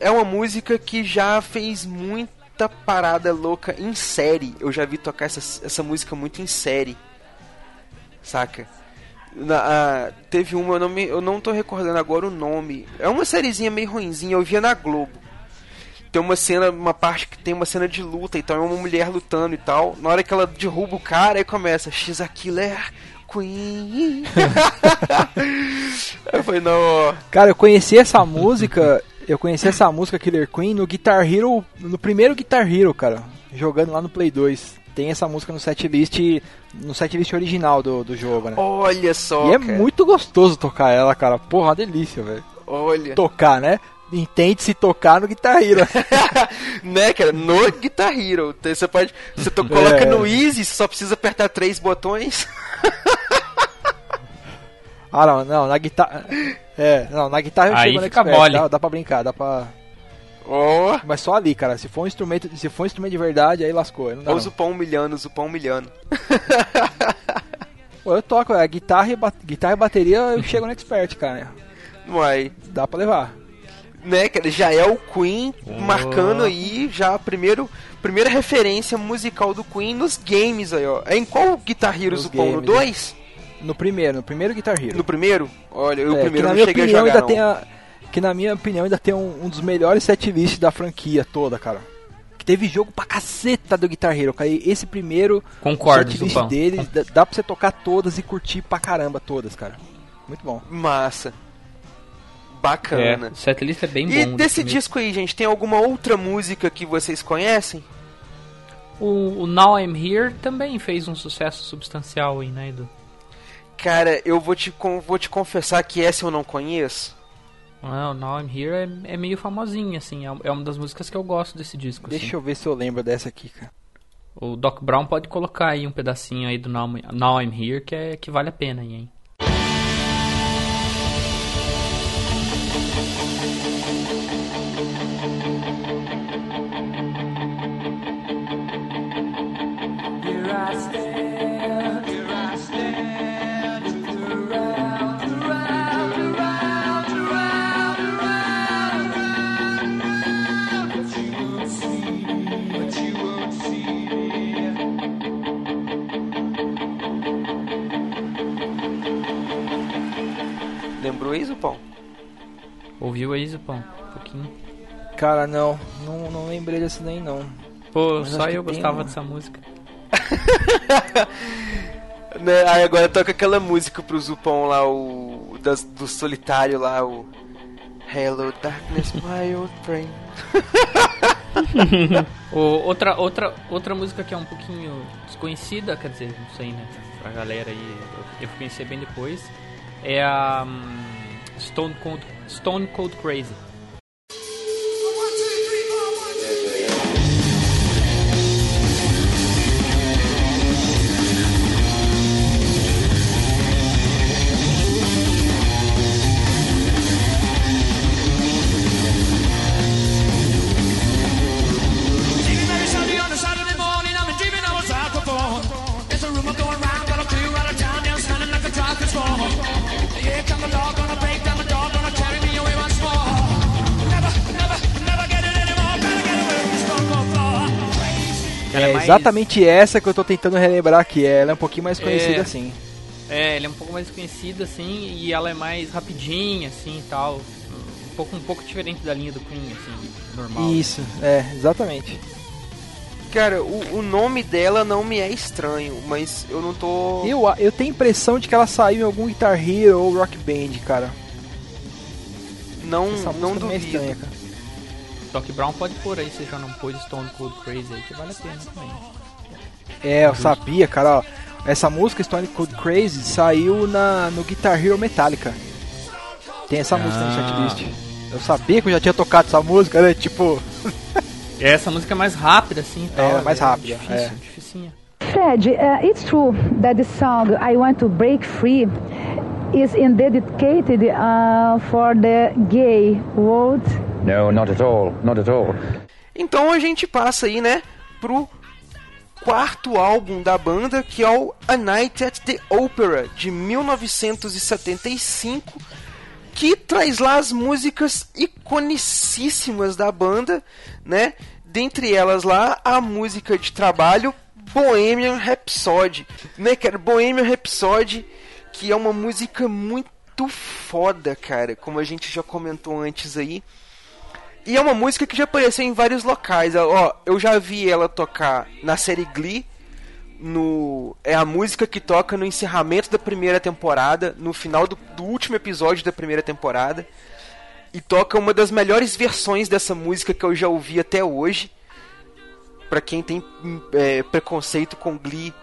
é uma música que já fez muita parada louca em série. Eu já vi tocar essa, essa música muito em série. Saca? Na- teve uma, eu não, me, eu não tô recordando agora o nome. É uma sériezinha meio ruinzinha, eu via na Globo. Tem uma cena, uma parte que tem uma cena de luta, então é uma mulher lutando e tal. Na hora que ela derruba o cara, aí começa She's a Killer Queen. eu falei, não, Cara, eu conheci essa música, eu conheci essa música Killer Queen no Guitar Hero, no primeiro Guitar Hero, cara, jogando lá no Play 2. Tem essa música no setlist, no setlist original do, do jogo, né? olha só. E é cara. muito gostoso tocar ela, cara. Porra, uma delícia, velho. Olha. Tocar, né? Intente-se tocar no Guitar Hero. né, cara? No Guitar Hero. Você pode. Você to- coloca É. no Easy, só precisa apertar três botões. ah, não, não, na guitarra. É, não, na guitarra eu Aí chego no fica Expert, mole. Dá, dá pra brincar, dá pra. Ó. Mas só ali, cara. Se for um instrumento, se for um instrumento de verdade, aí lascou. aí Não dá, Olha não. o Zupão humilhando, o Zupão humilhando. Pô, eu toco, é, guitarra e, ba- guitarra e bateria eu chego no Expert, cara. Uai. Dá pra levar. Né, cara? Já é o Queen marcando aí já a primeiro, primeira referência musical do Queen nos games aí, ó. É em qual Guitar Hero, Nos Zupão? No games, 2? No primeiro, no primeiro Guitar Hero. No primeiro? Olha, eu o É, que primeiro não cheguei a jogar, ainda não. tem a, que na minha opinião ainda tem um, um dos melhores setlists da franquia toda, cara. Que teve jogo pra caceta do Guitar Hero, cara. E esse primeiro Concordo, setlist Zupão. deles, dá, dá pra você tocar todas e curtir pra caramba todas, cara. Muito bom. Massa. É, Bacana. o setlist é bem E bom. desse primeiro. disco aí, gente, tem alguma outra música que vocês conhecem? O, o Now I'm Here também fez um sucesso substancial aí, né, Edu? Cara, eu vou te, vou te confessar que essa eu não conheço. O Now I'm Here é, é meio famosinha, assim. É, é uma das músicas que eu gosto desse disco. assim. Deixa eu ver se eu lembro dessa aqui, cara. O Doc Brown pode colocar aí um pedacinho aí do Now, Now I'm Here que, é, que vale a pena aí, hein? Lembrou isso, Pão? Ouviu aí, Zupão? Um pouquinho. Cara, não, não, não lembrei dessa daí não. Pô, Mas só eu gostava uma. dessa música. Né, Aí agora toca aquela música pro Zupão lá, o. Das, do solitário lá, o. Hello Darkness, my old friend. O, outra, outra, outra música que é um pouquinho desconhecida, quer dizer, não sei, né? Pra galera aí, eu, eu fui conhecer bem depois. É a hum, Stone, Cold, Stone Cold Crazy. Exatamente essa que eu tô tentando relembrar aqui. Ela é um pouquinho mais conhecida É. assim. É, ela é um pouco mais conhecida, assim, e ela é mais rapidinha, assim, e tal. Um pouco, um pouco diferente da linha do Queen, assim, normal. Isso, é, exatamente. Cara, o, o nome dela não me é estranho, mas eu não tô. Eu, eu tenho a impressão de que ela saiu em algum Guitar Hero ou Rock Band, cara. Não, não é duvido. estranha, cara. Doc Brown pode pôr aí, se já não pôs Stone Cold Crazy aí, que vale a pena também. É, eu sabia, cara, ó. Essa música, Stone Cold Crazy, saiu na, no Guitar Hero Metallica. Tem essa música no Ah. setlist. Eu sabia que eu já tinha tocado essa música, né? Tipo, Essa música é mais rápida, assim, tal. É, mais rápida, Difícil, é. dificinha. Fred, uh, it's true that the song I Want to Break Free is dedicated uh, for the gay world. No, not at all. Not at all. Então a gente passa aí, né, pro quarto álbum da banda, que é o A Night at the Opera, de 1975, que traz lá as músicas iconicíssimas da banda, né? Dentre elas lá a música de trabalho Bohemian Rhapsody, né, cara? Bohemian Rhapsody, que é uma música muito foda, cara, como a gente já comentou antes aí. E é uma música que já apareceu em vários locais. Ó, eu já vi ela tocar na série Glee. No, é a música que toca no encerramento da primeira temporada, no final do, do último episódio da primeira temporada. E toca uma das melhores versões dessa música que eu já ouvi até hoje. Pra quem tem é, preconceito com Glee,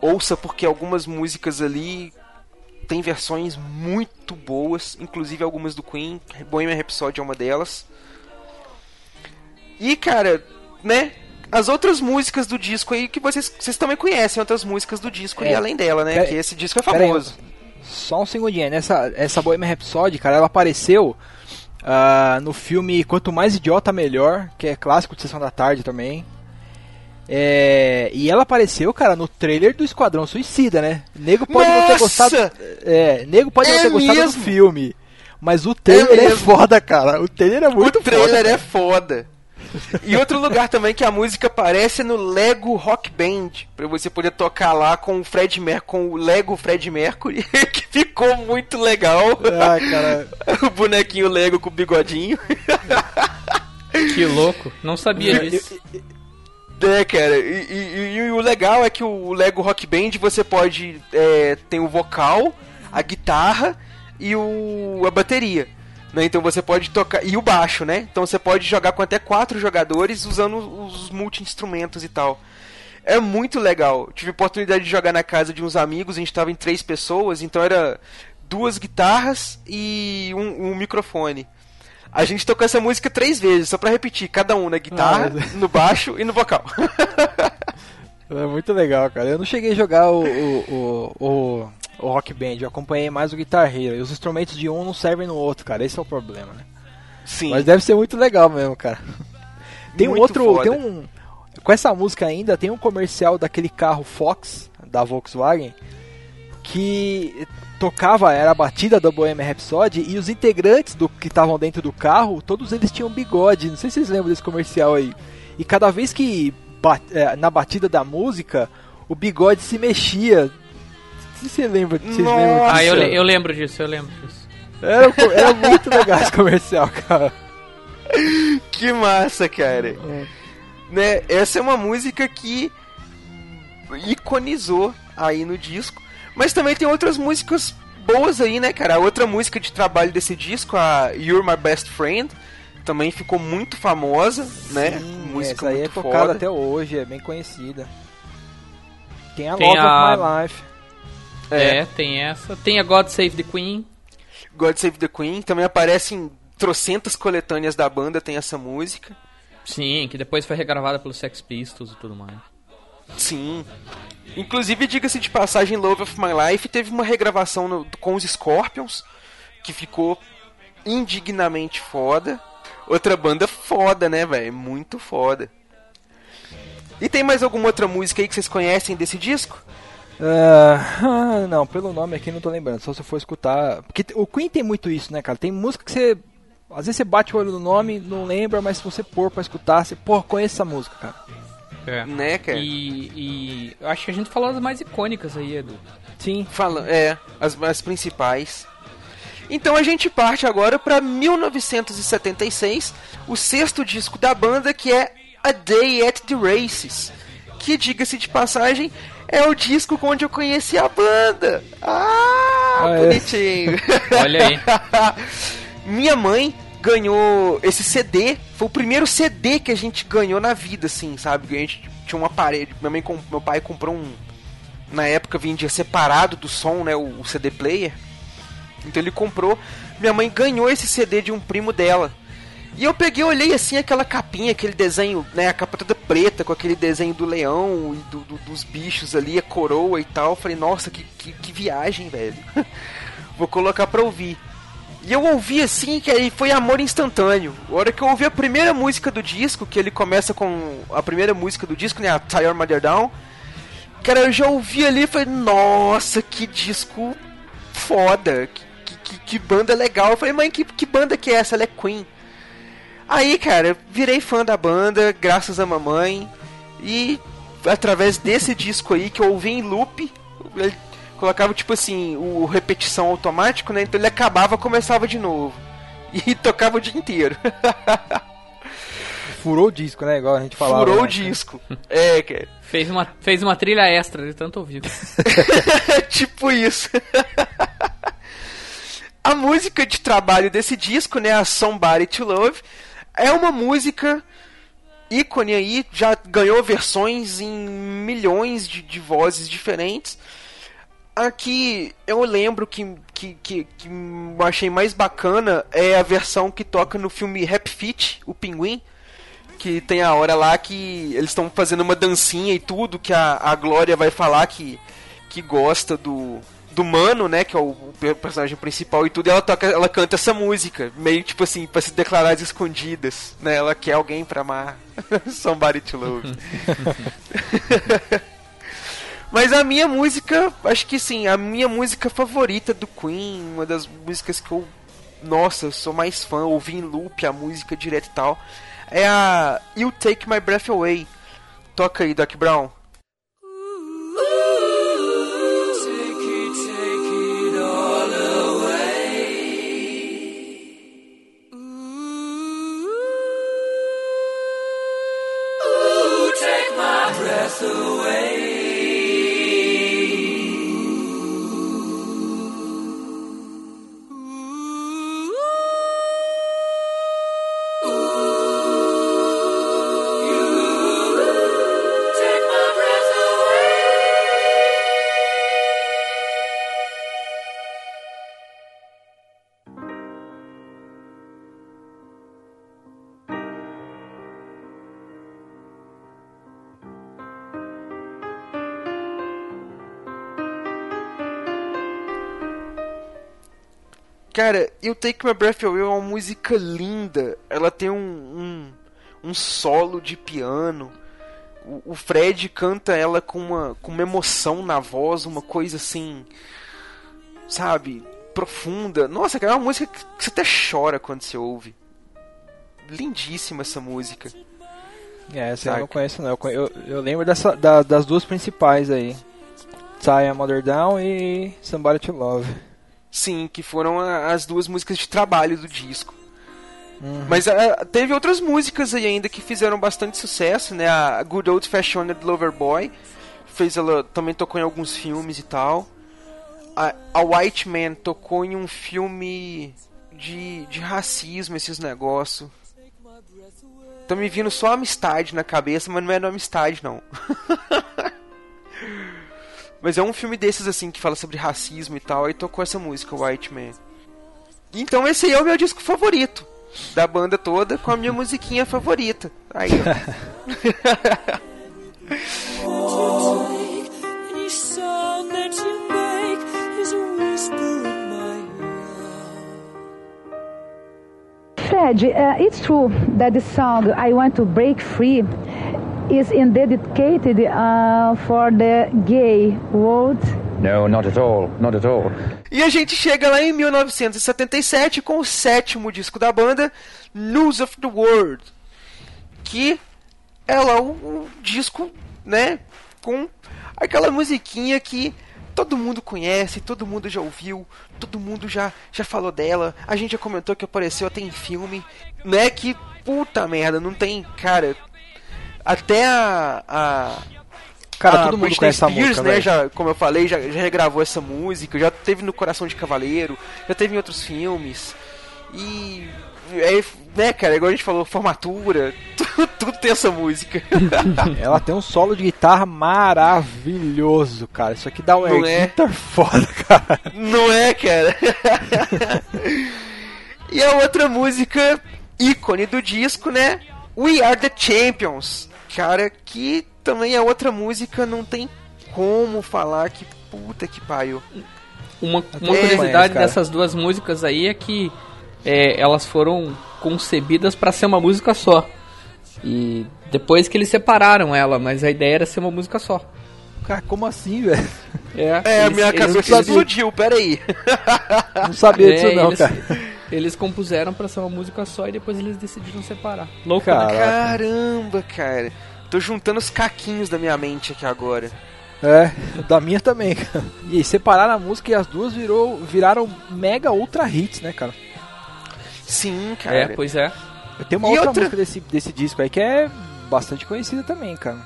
ouça porque algumas músicas ali tem versões muito boas, inclusive algumas do Queen. Bohemian Rhapsody é uma delas. E, cara, né? As outras músicas do disco aí que vocês, vocês também conhecem, outras músicas do disco É. e além dela, né? Pera- que esse disco é Pera aí, famoso. Só um segundinho, nessa essa Bohemian Rhapsody, cara, ela apareceu ah, no filme Quanto Mais Idiota Melhor, que é clássico de Sessão da Tarde também. É, e ela apareceu, cara, no trailer do Esquadrão Suicida, né? Nego pode não ter Nossa! gostado. É, nego pode não É ter gostado mesmo? do filme. Mas o trailer é, mesmo. foda, cara. O trailer é muito o trailer foda. é foda. E outro lugar também que a música aparece é no Lego Rock Band, pra você poder tocar lá com o Fred Mer com o Lego Fred Mercury, que ficou muito legal. Ah, cara. o bonequinho Lego com o bigodinho. Que louco. Não sabia disso. É, cara, e, e- e o legal é que o Lego Rock Band você pode. É, tem o vocal, a guitarra e o, a bateria. Né? Então você pode tocar. E o baixo, né? Então você pode jogar com até quatro jogadores usando os multi-instrumentos e tal. É muito legal. Tive a oportunidade de jogar na casa de uns amigos, a gente tava em três pessoas, então era duas guitarras e um, um microfone. A gente tocou essa música três vezes, só pra repetir, cada um na guitarra, Ah, no baixo e no vocal. É muito legal, cara. Eu não cheguei a jogar o, o, o, o, o Rock Band, eu acompanhei mais o Guitar Hero. E os instrumentos de um não servem no outro, cara. Esse é o problema, né? Sim. Mas deve ser muito legal mesmo, cara. Tem um Muito outro. foda. Tem um. Com essa música ainda, tem um comercial daquele carro Fox, da Volkswagen, que tocava, era a batida da Bohemian Rhapsody, e os integrantes do que estavam dentro do carro, todos eles tinham bigode. Não sei se vocês lembram desse comercial aí. E cada vez que na batida da música, o bigode se mexia. Se você lembra, vocês Nossa! lembram disso? Ah, eu, eu lembro disso, eu lembro disso. Era, era muito legal esse comercial, cara. Que massa, cara. É. Né? Essa é uma música que iconizou aí no disco. Mas também tem outras músicas boas aí, né, cara? A outra música de trabalho desse disco, a You're My Best Friend, também ficou muito famosa, né? Sim, música essa aí é muito tocada foda. até hoje, é bem conhecida. Tem a Tem Love a- of My Life. É. É. tem essa. Tem a God Save the Queen. God Save the Queen, também aparece em trocentas coletâneas da banda, tem essa música. Sim, que depois foi regravada pelos Sex Pistols e tudo mais. Sim. Inclusive, diga-se de passagem, Love of My Life teve uma regravação no- com os Scorpions, que ficou indignamente foda. Outra banda foda, né, velho? Muito foda. E tem mais alguma outra música aí que vocês conhecem desse disco? Ah, não, pelo nome aqui não tô lembrando, só se eu for escutar. Porque o Queen tem muito isso, né, cara? Tem música que você. Às vezes você bate o olho no nome, não lembra, mas se você pôr pra escutar, você, pô, conhece essa música, cara. É. Né, cara? E, e eu acho que a gente falou das mais icônicas aí, Edu. Sim. Fala, é, as, as principais. Então a gente parte agora para 1976, o sexto disco da banda, que é A Day at the Races. Que, diga-se de passagem, é o disco onde eu conheci a banda. Ah, Ah, é? bonitinho. Olha aí. Minha mãe ganhou esse CD. Foi o primeiro CD que a gente ganhou na vida, assim, sabe? A gente tinha um aparelho. Minha mãe, com- meu pai comprou um. Na época vendia separado do som, né? O, o CD player. Então ele comprou. Minha mãe ganhou esse CD de um primo dela. E eu peguei, olhei assim aquela capinha, aquele desenho, né? A capa toda preta, com aquele desenho do leão e do- do- dos bichos ali, a coroa e tal. Falei, nossa, que, que, que viagem, velho. Vou colocar pra ouvir. E eu ouvi assim, que aí foi amor instantâneo. A hora que eu ouvi a primeira música do disco, que ele começa com a primeira música do disco, né? A Your Mother Down. Cara, eu já ouvi ali e falei, nossa, que disco foda. Que, que, que, banda legal. Eu falei, mãe, que, que banda que é essa? Ela é Queen. Aí, cara, eu virei fã da banda, graças à mamãe. E através desse disco aí que eu ouvi em loop, ele colocava tipo assim, o repetição automático, né? Então ele acabava, começava de novo. E tocava o dia inteiro. Furou o disco, né? Igual a gente falava. Furou né? o disco. É, cara. Fez uma, fez uma trilha extra de tanto ouvir. tipo isso. A música de trabalho desse disco, né, a Somebody to Love, é uma música ícone aí, já ganhou versões em milhões de, de vozes diferentes. Aqui eu lembro que, que, que, que eu achei mais bacana é a versão que toca no filme Rap Fit, o Pinguim. Que tem a hora lá que eles estão fazendo uma dancinha e tudo, que a, a Glória vai falar que, que gosta do, do Mano, né? Que é o, o personagem principal e tudo, e ela toca, ela canta essa música, meio tipo assim, pra se declarar às escondidas, né? Ela quer alguém pra amar. Somebody to love. Mas a minha música, acho que sim, a minha música favorita do Queen, uma das músicas que eu. Nossa, eu sou mais fã, ouvi em loop a música direto e tal. É a You Take My Breath Away. Toca aí, Doc Brown. Cara, You Take My Breath Away é uma música linda. Ela tem um, um, um solo de piano. O, o Fred canta ela com uma, com uma emoção na voz, uma coisa assim. Sabe? Profunda. Nossa, cara, é uma música que você até chora quando você ouve. Lindíssima essa música. É, essa eu Saca. não conheço não. Eu, eu, eu lembro dessa, da- das duas principais aí. Tie a Mother Down e Somebody to Love. Sim, que foram a- as duas músicas de trabalho do disco. Mas ah, teve outras músicas aí ainda que fizeram bastante sucesso, né? A Good Old Fashioned Lover Boy fez ela também tocou em alguns filmes e tal. A, a White Man tocou em um filme de, de racismo, esses negócios. Tá me vindo só amistade na cabeça, mas não é amistade não. Mas é um filme desses assim que fala sobre racismo e tal, aí tocou essa música, White Man. Então esse aí é o meu disco favorito da banda toda, com a minha musiquinha favorita. Aí, ó. Fred, uh, it's true that the song I Want to Break Free is in dedicated uh, for the gay world. No, not at all. Not at all. E a gente chega lá em 1977 com o sétimo disco da banda, News of the World, que é lá um, um disco, né, com aquela musiquinha que todo mundo conhece, todo mundo já ouviu, todo mundo já, já falou dela, a gente já comentou que apareceu até em filme, né, que puta merda, não tem, cara, até a... a Cara, a todo mundo Britney conhece essa Spears, música, né, já, como eu falei, já, já regravou essa música, já teve no Coração de Cavaleiro, já teve em outros filmes. E. É, né, cara, igual a gente falou, formatura, tudo, tudo tem essa música. Ela tem um solo de guitarra maravilhoso, cara. Isso aqui dá um Não é? guitar foda, cara. Não é, cara? e a outra música ícone do disco, né? We Are the Champions. Cara, que também é outra música, não tem como falar que puta que pariu. Uma, uma É, curiosidade conheço, dessas duas músicas aí é que é, elas foram concebidas para ser uma música só. E depois que eles separaram ela, mas a ideia era ser uma música só. Cara, como assim, velho? É, É, a eles- minha eles cabeça fizeram- explodiu, peraí. Não sabia disso É, não, eles, cara. Eles compuseram pra ser uma música só e depois eles decidiram separar. Louco, né? Caraca. Caramba, cara. Tô juntando os caquinhos da minha mente aqui agora. É, da minha também, cara. E aí, separaram a música e as duas virou, viraram mega ultra hits, né, cara? Sim, cara. É, pois é. Tem uma E outra, outra- música desse, desse disco aí que é bastante conhecida também, cara.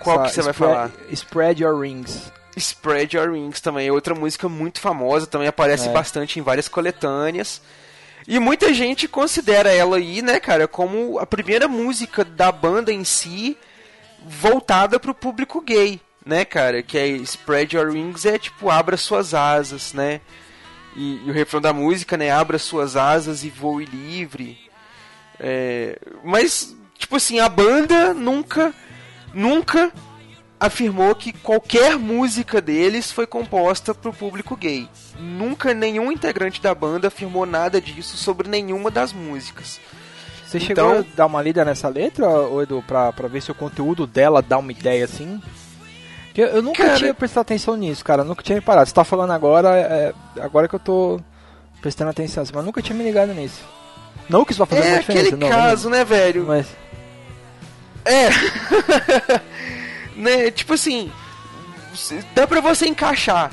Qual Essa que você vai Spread- falar? Spread Your Rings. Spread Your Wings também é outra música muito famosa, também aparece É. bastante em várias coletâneas. E muita gente considera ela aí, né, cara, como a primeira música da banda em si voltada pro público gay, né, cara? Que é Spread Your Wings é tipo abra suas asas, né? E, e o refrão da música, né, abra suas asas e voe livre. É, mas, tipo assim, a banda nunca, nunca afirmou que qualquer música deles foi composta pro público gay. Nunca nenhum integrante da banda afirmou nada disso sobre nenhuma das músicas. Você Então- chegou a dar uma lida nessa letra, ô Edu, pra, pra ver se o conteúdo dela dá uma ideia assim? Eu, eu nunca Cara- tinha prestado atenção nisso, cara. Eu nunca tinha reparado. Você tá falando agora, é, agora que eu tô prestando atenção, assim, mas nunca tinha me ligado nisso. Não que isso vai fazer é uma diferença, aquele não. caso, né, velho? Mas, É. né, tipo assim, dá pra você encaixar,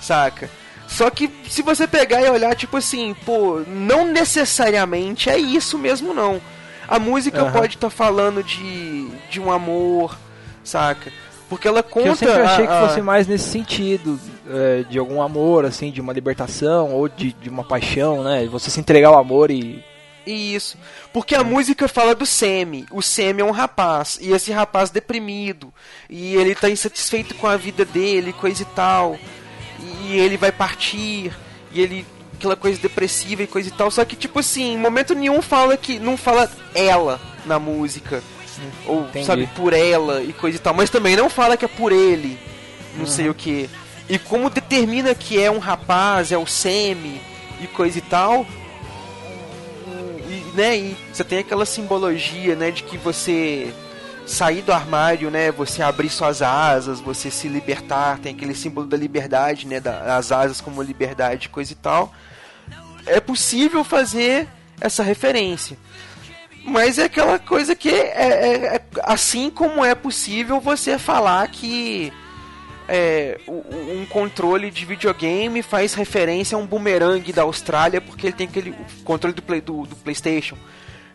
saca? Só que se você pegar e olhar, tipo assim, pô, não necessariamente é isso mesmo, não. A música Aham. pode estar falando de, de um amor, saca? Porque ela que conta. eu sempre achei a- que a- fosse mais nesse sentido, é, de algum amor, assim, de uma libertação, ou de, de uma paixão, né? Você se entregar ao amor e... Isso. Porque a música fala do Semi. O Semi é um rapaz. E esse rapaz deprimido. E ele tá insatisfeito com a vida dele, coisa e tal. E ele vai partir. E ele. aquela coisa depressiva e coisa e tal. Só que, tipo assim, em momento nenhum fala que. Não fala ela na música. Ou, Entendi. sabe, por ela e coisa e tal. Mas também não fala que é por ele. Não sei o que. E como determina que é um rapaz, é o Semi e coisa e tal. Né, e você tem aquela simbologia, né, de que você sair do armário, né, você abrir suas asas, você se libertar, tem aquele símbolo da liberdade, né, das asas como liberdade, coisa e tal. É possível fazer essa referência. Mas é aquela coisa que é, é- é- assim como é possível você falar que é, um controle de videogame faz referência a um boomerang da Austrália porque ele tem aquele controle do, play, do, do PlayStation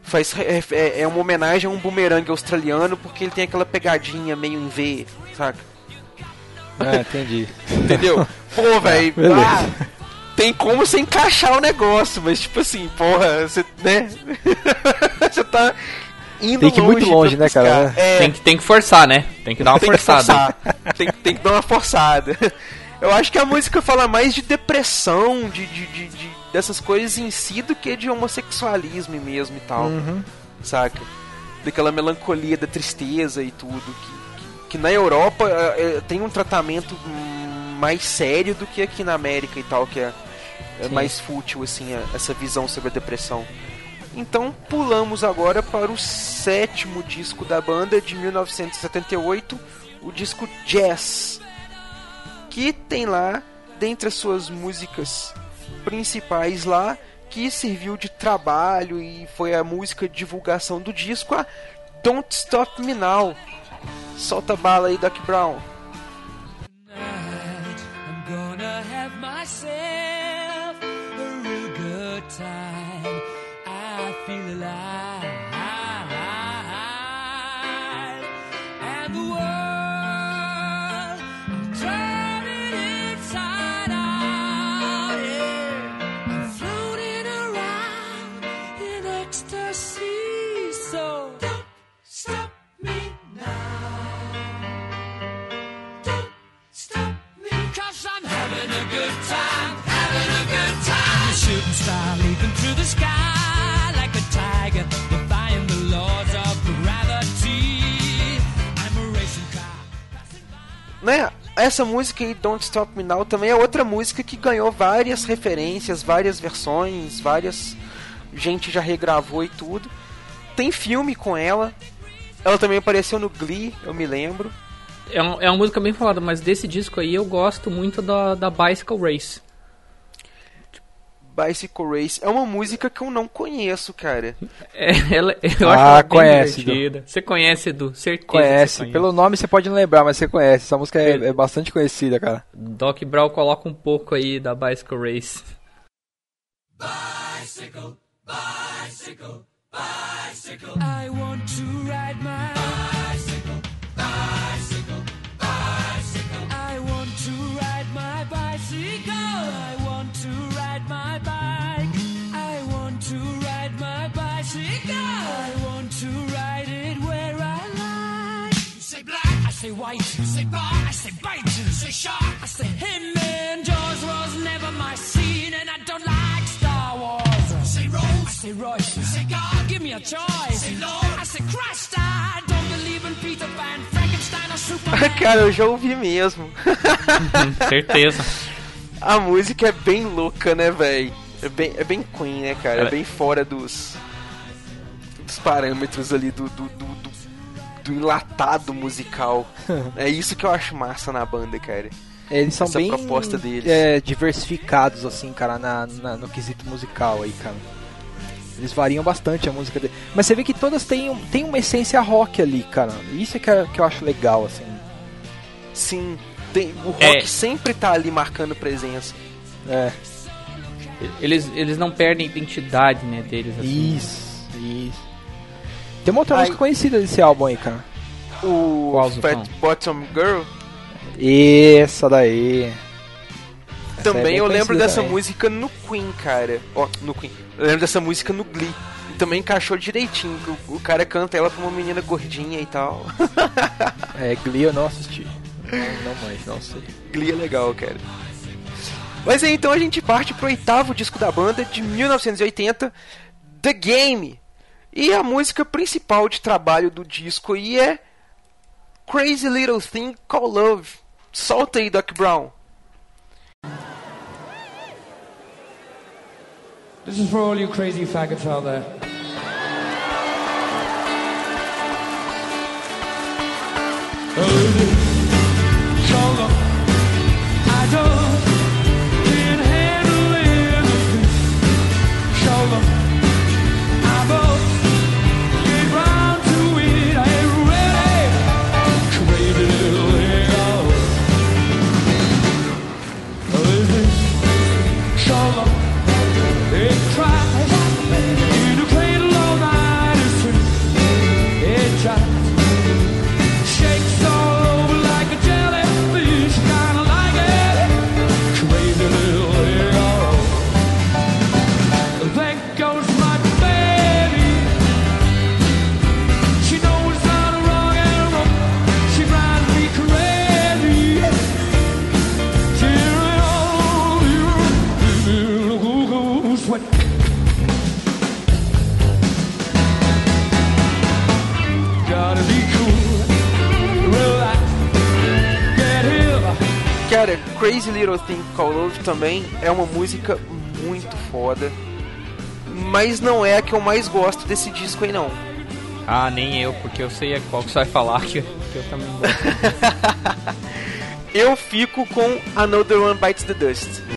faz é, é uma homenagem a um boomerang australiano porque ele tem aquela pegadinha meio em V, saca? Ah, entendi. Entendeu? Pô, velho, beleza. ah, tem como você encaixar o negócio, mas tipo assim, porra, você, né? você tá indo Tem que ir muito longe, né, cara? É, Tem, que, tem que forçar, né? Tem que dar uma tem que forçada. forçar. tem, tem que dar uma forçada. Eu acho que a música fala mais de depressão, de, de, de- de- dessas coisas em si, do que de homossexualismo mesmo e tal. Uhum. Saca? Daquela melancolia, da tristeza e tudo. Que, que, que na Europa é, tem um tratamento mais sério do que aqui na América e tal, que é, é mais fútil, assim, essa visão sobre a depressão. Então pulamos agora para o sétimo disco da banda de 1978, o disco Jazz, que tem lá, dentre as suas músicas principais lá, que serviu de trabalho e foi a música de divulgação do disco, a Don't Stop Me Now. Solta a bala aí, Doc Brown. I'm Essa música aí, Don't Stop Me Now, também é outra música que ganhou várias referências, várias versões, várias. Gente já regravou e tudo. Tem filme com ela. Ela também apareceu no Glee, eu me lembro. É, um- é uma música bem falada, mas desse disco aí eu gosto muito da, da Bicycle Race. Bicycle Race é uma música que eu não conheço, cara. É, ela, eu Ah, acho conhece, divertida. Você conhece, Edu? Certeza Conhece. você Pelo nome você pode não lembrar, mas você conhece. Essa música é, é bastante conhecida, cara. Doc Brown coloca um pouco aí da Bicycle Race. I want to ride my bicycle, bicycle, bicycle. Say say bar, I say say shark, I say him. And Jaws was never my scene, and I don't like Star Wars. Say Rose, I say Royce. Say God, give me a choice. Say Lord, I say Christ. I don't believe in Peter Pan, Frankenstein, or Superman. cara, eu já ouvi mesmo. Certeza. A música é bem louca, né, velho? É bem, é bem Queen, né, cara? É bem fora dos, dos parâmetros ali do, do, do, do- do enlatado musical. é isso que eu acho massa na banda, cara. Eles são Essa bem proposta deles. é, diversificados, assim, cara, na, na- no quesito musical aí, cara. Eles variam bastante a música dele. Mas você vê que todas têm, um- têm uma essência rock ali, cara. Isso é que, é- que eu acho legal, assim. Sim, tem, o rock É. sempre tá ali marcando presença. É, Eles, eles não perdem a identidade, né, deles. Assim. isso. Tem uma outra Ai. música conhecida desse álbum aí, cara. O Qual, Fat? Bottom Girl, Essa daí. Essa é também bem eu lembro dessa também. música no Queen, cara. Ó, no Queen. Eu lembro dessa música no Glee. E também encaixou direitinho. O, o cara canta ela pra uma menina gordinha e tal. É, Glee eu não assisti. Não, não manjo, não sei. Glee é legal, cara. Mas aí então a gente parte pro oitavo disco da banda de 1980, The Game. E a música principal de trabalho do disco aí é Crazy Little Thing Called Love. Solta aí, Doc Brown. This is for all you crazy faggots out there. I Cara, Crazy Little Thing Called Love também é uma música muito foda. Mas não é a que eu mais gosto desse disco aí não. Ah, nem eu, porque eu sei qual que você vai falar que, que eu também gosto. Eu fico com Another One Bites the Dust.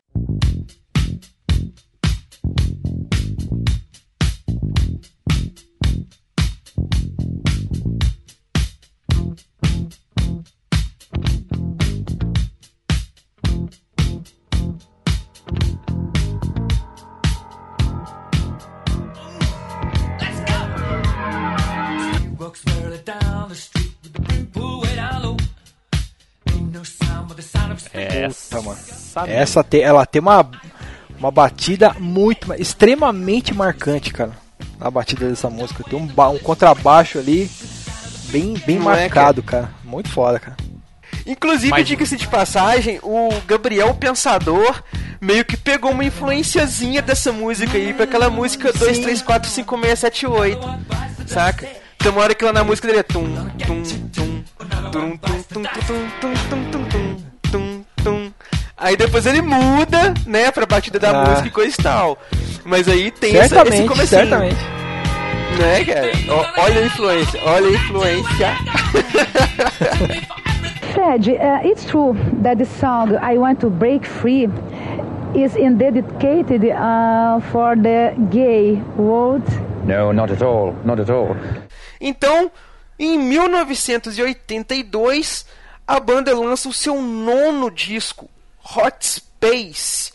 Mano. Essa tem, ela tem uma, uma batida muito, extremamente marcante, cara. A batida dessa música. Tem um, um contrabaixo ali bem, bem Não é, marcado, cara. Muito foda, cara. Inclusive, Mas- diga-se de passagem, o Gabriel Pensador meio que pegou uma influenciazinha dessa música aí, pra aquela música 2, 3, 4, 5, 6, 7, 8. Saca? Tem uma hora que lá na música dele é tum, tum, tum, tum, tum, tum, tum, tum, tum, tum, tum, tum, tum, tum. Aí depois ele muda, né, pra batida da Ah. música e coisa e tal. Mas aí tem essa, esse Certamente, comecinho. certamente. Né, cara? Ó, olha a influência, olha a influência. Fred, uh, it's true that the song I Want to Break Free is dedicated uh, for the gay world. No, not at all. Not at all. Então, em 1982, a banda lança o seu nono disco, Hot Space.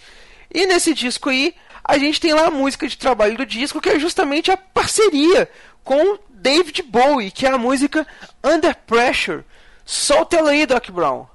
E nesse disco aí, a gente tem lá a música de trabalho do disco, que é justamente a parceria com David Bowie, que é a música Under Pressure. Solta ela aí, Doc Brown.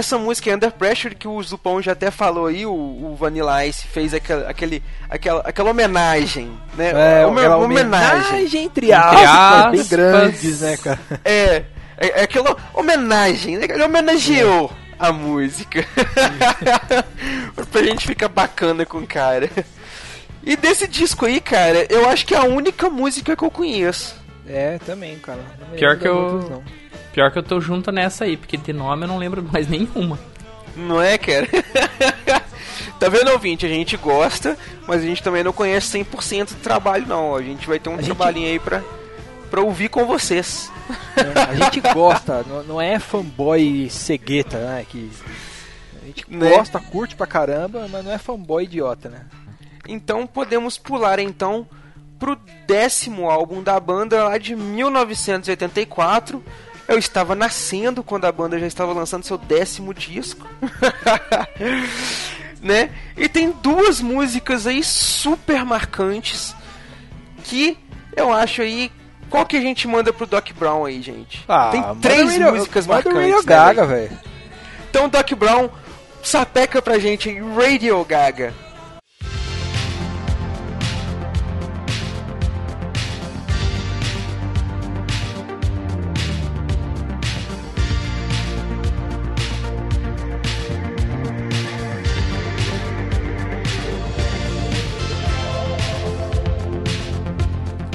Essa música é Under Pressure que o Zupão já até falou aí, o, o Vanilla Ice fez aquela, aquele, aquela, aquela homenagem, né? É, Uma- aquela homenagem. homenagem entre aspas, aspas. bem grandes, né, cara? É, é, é aquela homenagem, né? Ele homenageou a música. pra gente ficar bacana com o cara. E desse disco aí, cara, eu acho que é a única música que eu conheço. É, também, cara. Pior que eu- outras, não. Pior que eu tô junto nessa aí, porque de nome eu não lembro mais nenhuma. Não é, cara? tá vendo, ouvinte? A gente gosta, mas a gente também não conhece 100% do trabalho, não. A gente vai ter um gente- trabalhinho aí pra, pra ouvir com vocês. É, A gente gosta, não, não é fanboy cegueta, né? Que a gente Né? gosta, curte pra caramba, mas não é fanboy idiota, né? Então podemos pular então pro décimo álbum da banda lá de 1984. Eu estava nascendo quando a banda já estava lançando seu décimo disco. né? E tem duas músicas aí super marcantes que eu acho aí qual que a gente manda pro Doc Brown aí, gente? tem manda três músicas manda marcantes. Radio né, Gaga, velho? velho. Então, Doc Brown, sapeca pra gente aí, Radio Gaga.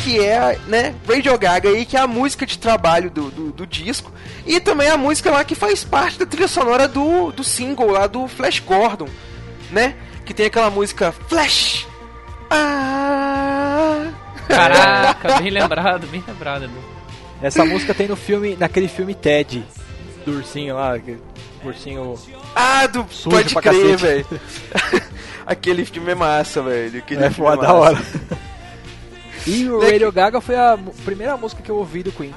Que é, né, Radio Gaga aí, que é a música de trabalho do, do, do disco, e também a música lá que faz parte da trilha sonora do, do single lá do Flash Gordon, né, que tem aquela música Flash. Ah. Caraca, bem lembrado, bem lembrado, Edu. Essa música tem no filme, naquele filme Ted, do ursinho lá, que- o ursinho... Ah, do, Sujo pode pra crer, velho. Aquele filme é massa, velho. É filme foda, da hora. E o Né, Radio Gaga foi a primeira música que eu ouvi do Queen.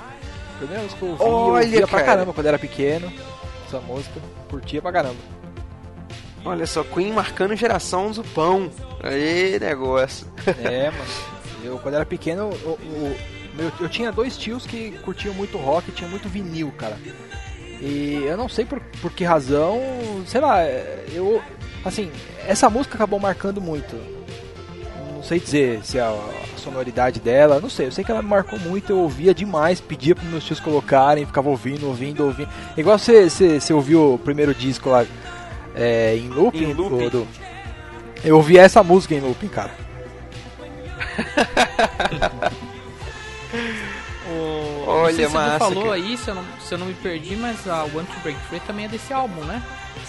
Primeira música que eu ouvi, eu Olha, ouvia pra cara. caramba quando era pequeno. Essa música, curtia pra caramba. Olha só, Queen marcando geração do pão. Aí, negócio. É, mano. Eu, quando era pequeno, eu, eu, eu tinha dois tios que curtiam muito rock tinha muito vinil, cara. E eu não sei por, por que razão, sei lá, eu. Assim, essa música acabou marcando muito. Não sei dizer se a, a sonoridade dela, não sei, eu sei que ela me marcou muito, eu ouvia demais, pedia pros meus tios colocarem, ficava ouvindo, ouvindo, ouvindo. Igual você, você, você ouviu o primeiro disco lá é, em looping, Em looping. do- eu ouvia essa música em looping, cara. Olha, não sei se massa, falou cara. aí, se eu, não, se eu não me perdi, mas a One to Break Free também é desse álbum, né?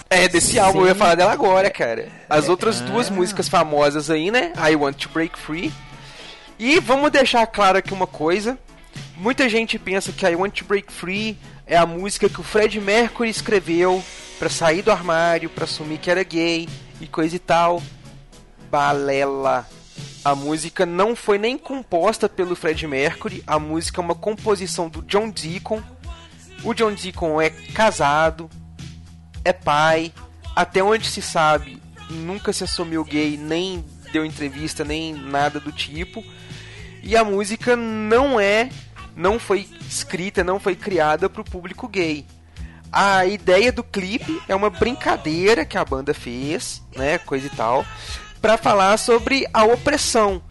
É, desse álbum eu ia Sim. falar dela agora, cara. As É. outras duas músicas famosas aí, né? I Want to Break Free. E vamos deixar claro aqui uma coisa. Muita gente pensa que I Want to Break Free é a música que o Fred Mercury escreveu pra sair do armário, pra assumir que era gay e coisa e tal. Balela. A música não foi nem composta pelo Fred Mercury, a música é uma composição do John Deacon. O John Deacon é casado, é pai, até onde se sabe, nunca se assumiu gay, nem deu entrevista, nem nada do tipo. E a música não é, não foi escrita, não foi criada para o público gay. A ideia do clipe é uma brincadeira que a banda fez, né, coisa e tal, para falar sobre a opressão.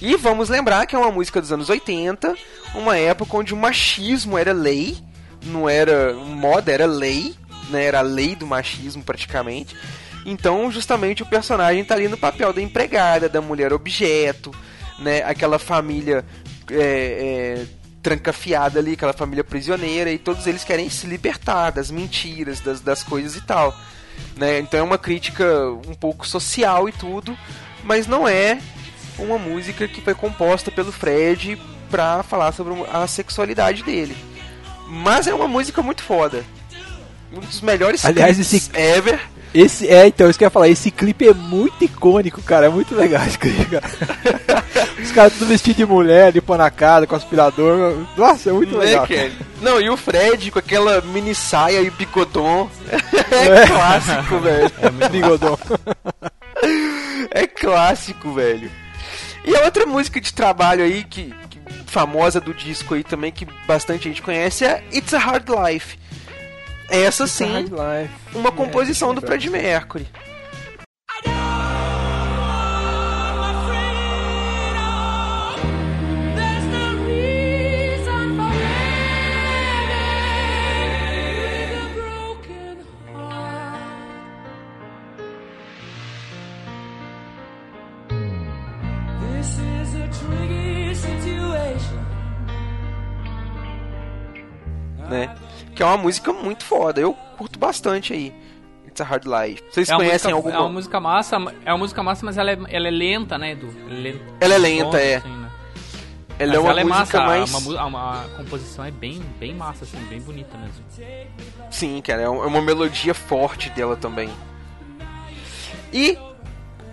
E vamos lembrar que é uma música dos anos 80, uma época onde o machismo era lei, não era moda, era lei, né, era a lei do machismo praticamente. Então, justamente o personagem tá ali no papel da empregada, da mulher objeto, né? Aquela família é, é, trancafiada ali, aquela família prisioneira, e todos eles querem se libertar das mentiras, das, das coisas e tal. Né? Então é uma crítica um pouco social e tudo, mas não é uma música que foi composta pelo Fred pra falar sobre a sexualidade dele. Mas é uma música muito foda. Um dos melhores Aliás, esse- ever. Esse, é, então, isso que eu ia falar, esse clipe é muito icônico, cara, é muito legal esse clipe, cara. Os caras tudo vestidos de mulher, de pôr na cara, com aspirador, nossa, é muito Né, legal. cara? Não, e o Fred com aquela mini saia e picodon. É, É. clássico, velho. É. É clássico, velho. E a outra música de trabalho aí, que, que famosa do disco aí também, que bastante gente conhece, é It's a Hard Life. Essa sim, uma composição do. Freddie Mercury. É uma música muito foda. Eu curto bastante aí. It's a Hard Life. Vocês É conhecem música, alguma? é uma música massa, é uma música massa, mas ela é, ela é lenta, né, Edu? Ela é lenta. Ela é lenta, é. assim, né? Ela Mas é uma ela é música massa, mais. uma, uma, composição é bem, bem massa, assim, bem bonita mesmo. Sim, cara, é é uma melodia forte dela também. E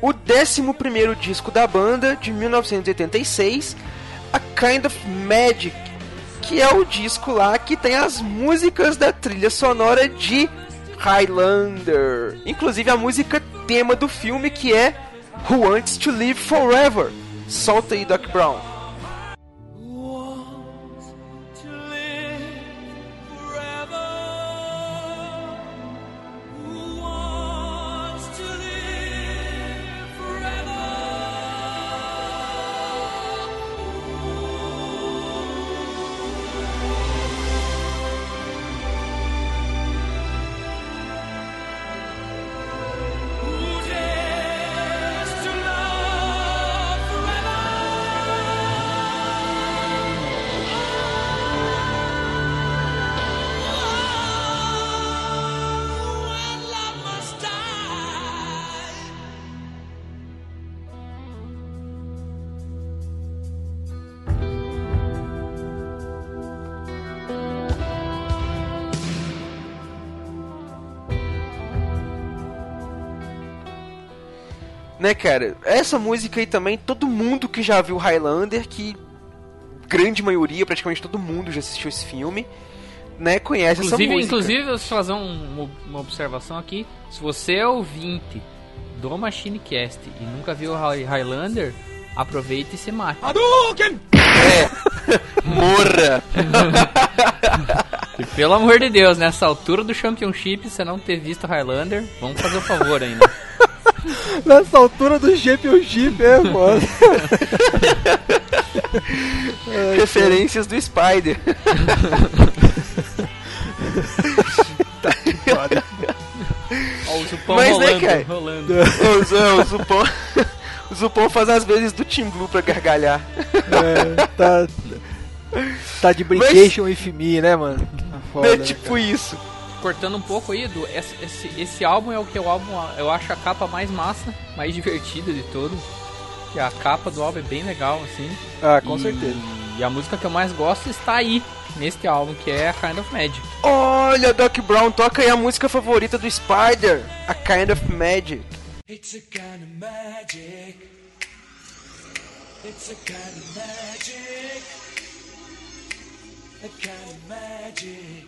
o 11 disco da banda, de 1986, A Kind of Magic, que é o disco lá que tem as músicas da trilha sonora de Highlander. Inclusive a música tema do filme que é Who Wants to Live Forever. Solta aí, Doc Brown. Né, cara? Essa música aí também, todo mundo que já viu Highlander, que grande maioria, praticamente todo mundo já assistiu esse filme, né, conhece Inclusive, essa música. inclusive, deixa eu fazer um- uma observação aqui. Se você é ouvinte do MachineCast e nunca viu High- Highlander, aproveite e se mate. Morra! E pelo amor de Deus, nessa altura do Championship, você não ter visto Highlander, vamos fazer o favor ainda. Nessa altura do Championship, é, foda. Referências do Spider. Ó, o Zupão Mas, né, rolando, cara? rolando. o, o Zupão. O Zupão faz as vezes do Team Blue pra gargalhar. É, tá, tá de brincation with me, né, mano? Tá Foda, é né, tipo isso. Cortando um pouco aí, Edu, esse, esse, esse álbum é o que é o álbum, eu acho a capa mais massa, mais divertida de todo. E a capa do álbum é bem legal, assim. Ah, com E- certeza. E a música que eu mais gosto está aí, neste álbum, que é a Kind of Magic. Olha, Doc Brown, toca aí a música favorita do Spider, A Kind of Magic. It's a kind of magic. It's a kind of magic. A kind of magic.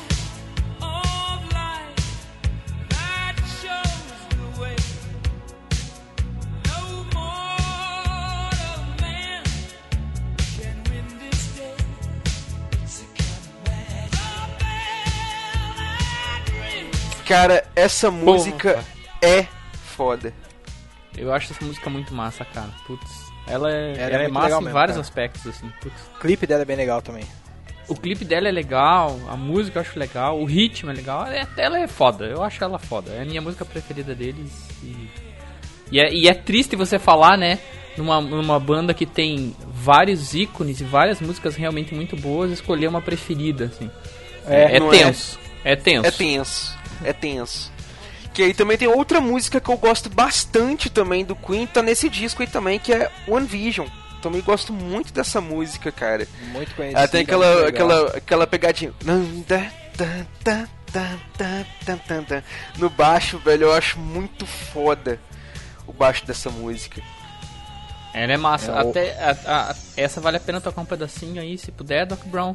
Cara, essa música é foda. Eu acho essa música muito massa, cara. Putz. Ela é, Ela é ela é muito massa em mesmo, vários cara. aspectos, assim. Putz. O clipe dela é bem legal também. O clipe dela é legal, a música eu acho legal, o ritmo é legal. é- Ela é foda, eu acho ela foda. É a minha música preferida deles. E, e, é, e é triste você falar, né? Numa, numa banda que tem vários ícones e várias músicas realmente muito boas, escolher uma preferida, assim. É, é? tenso. É, tenso. É tenso. É tenso. Que aí também tem outra música que eu gosto bastante também do Queen, tá nesse disco aí também, que é One Vision. Também gosto muito dessa música, cara. Muito conhecida. Ela tem aquela, aquela, aquela pegadinha. No baixo, velho, eu acho muito foda o baixo dessa música. Ela é massa. É, o- Até a- a- essa vale a pena tocar um pedacinho aí, se puder, Doc Brown.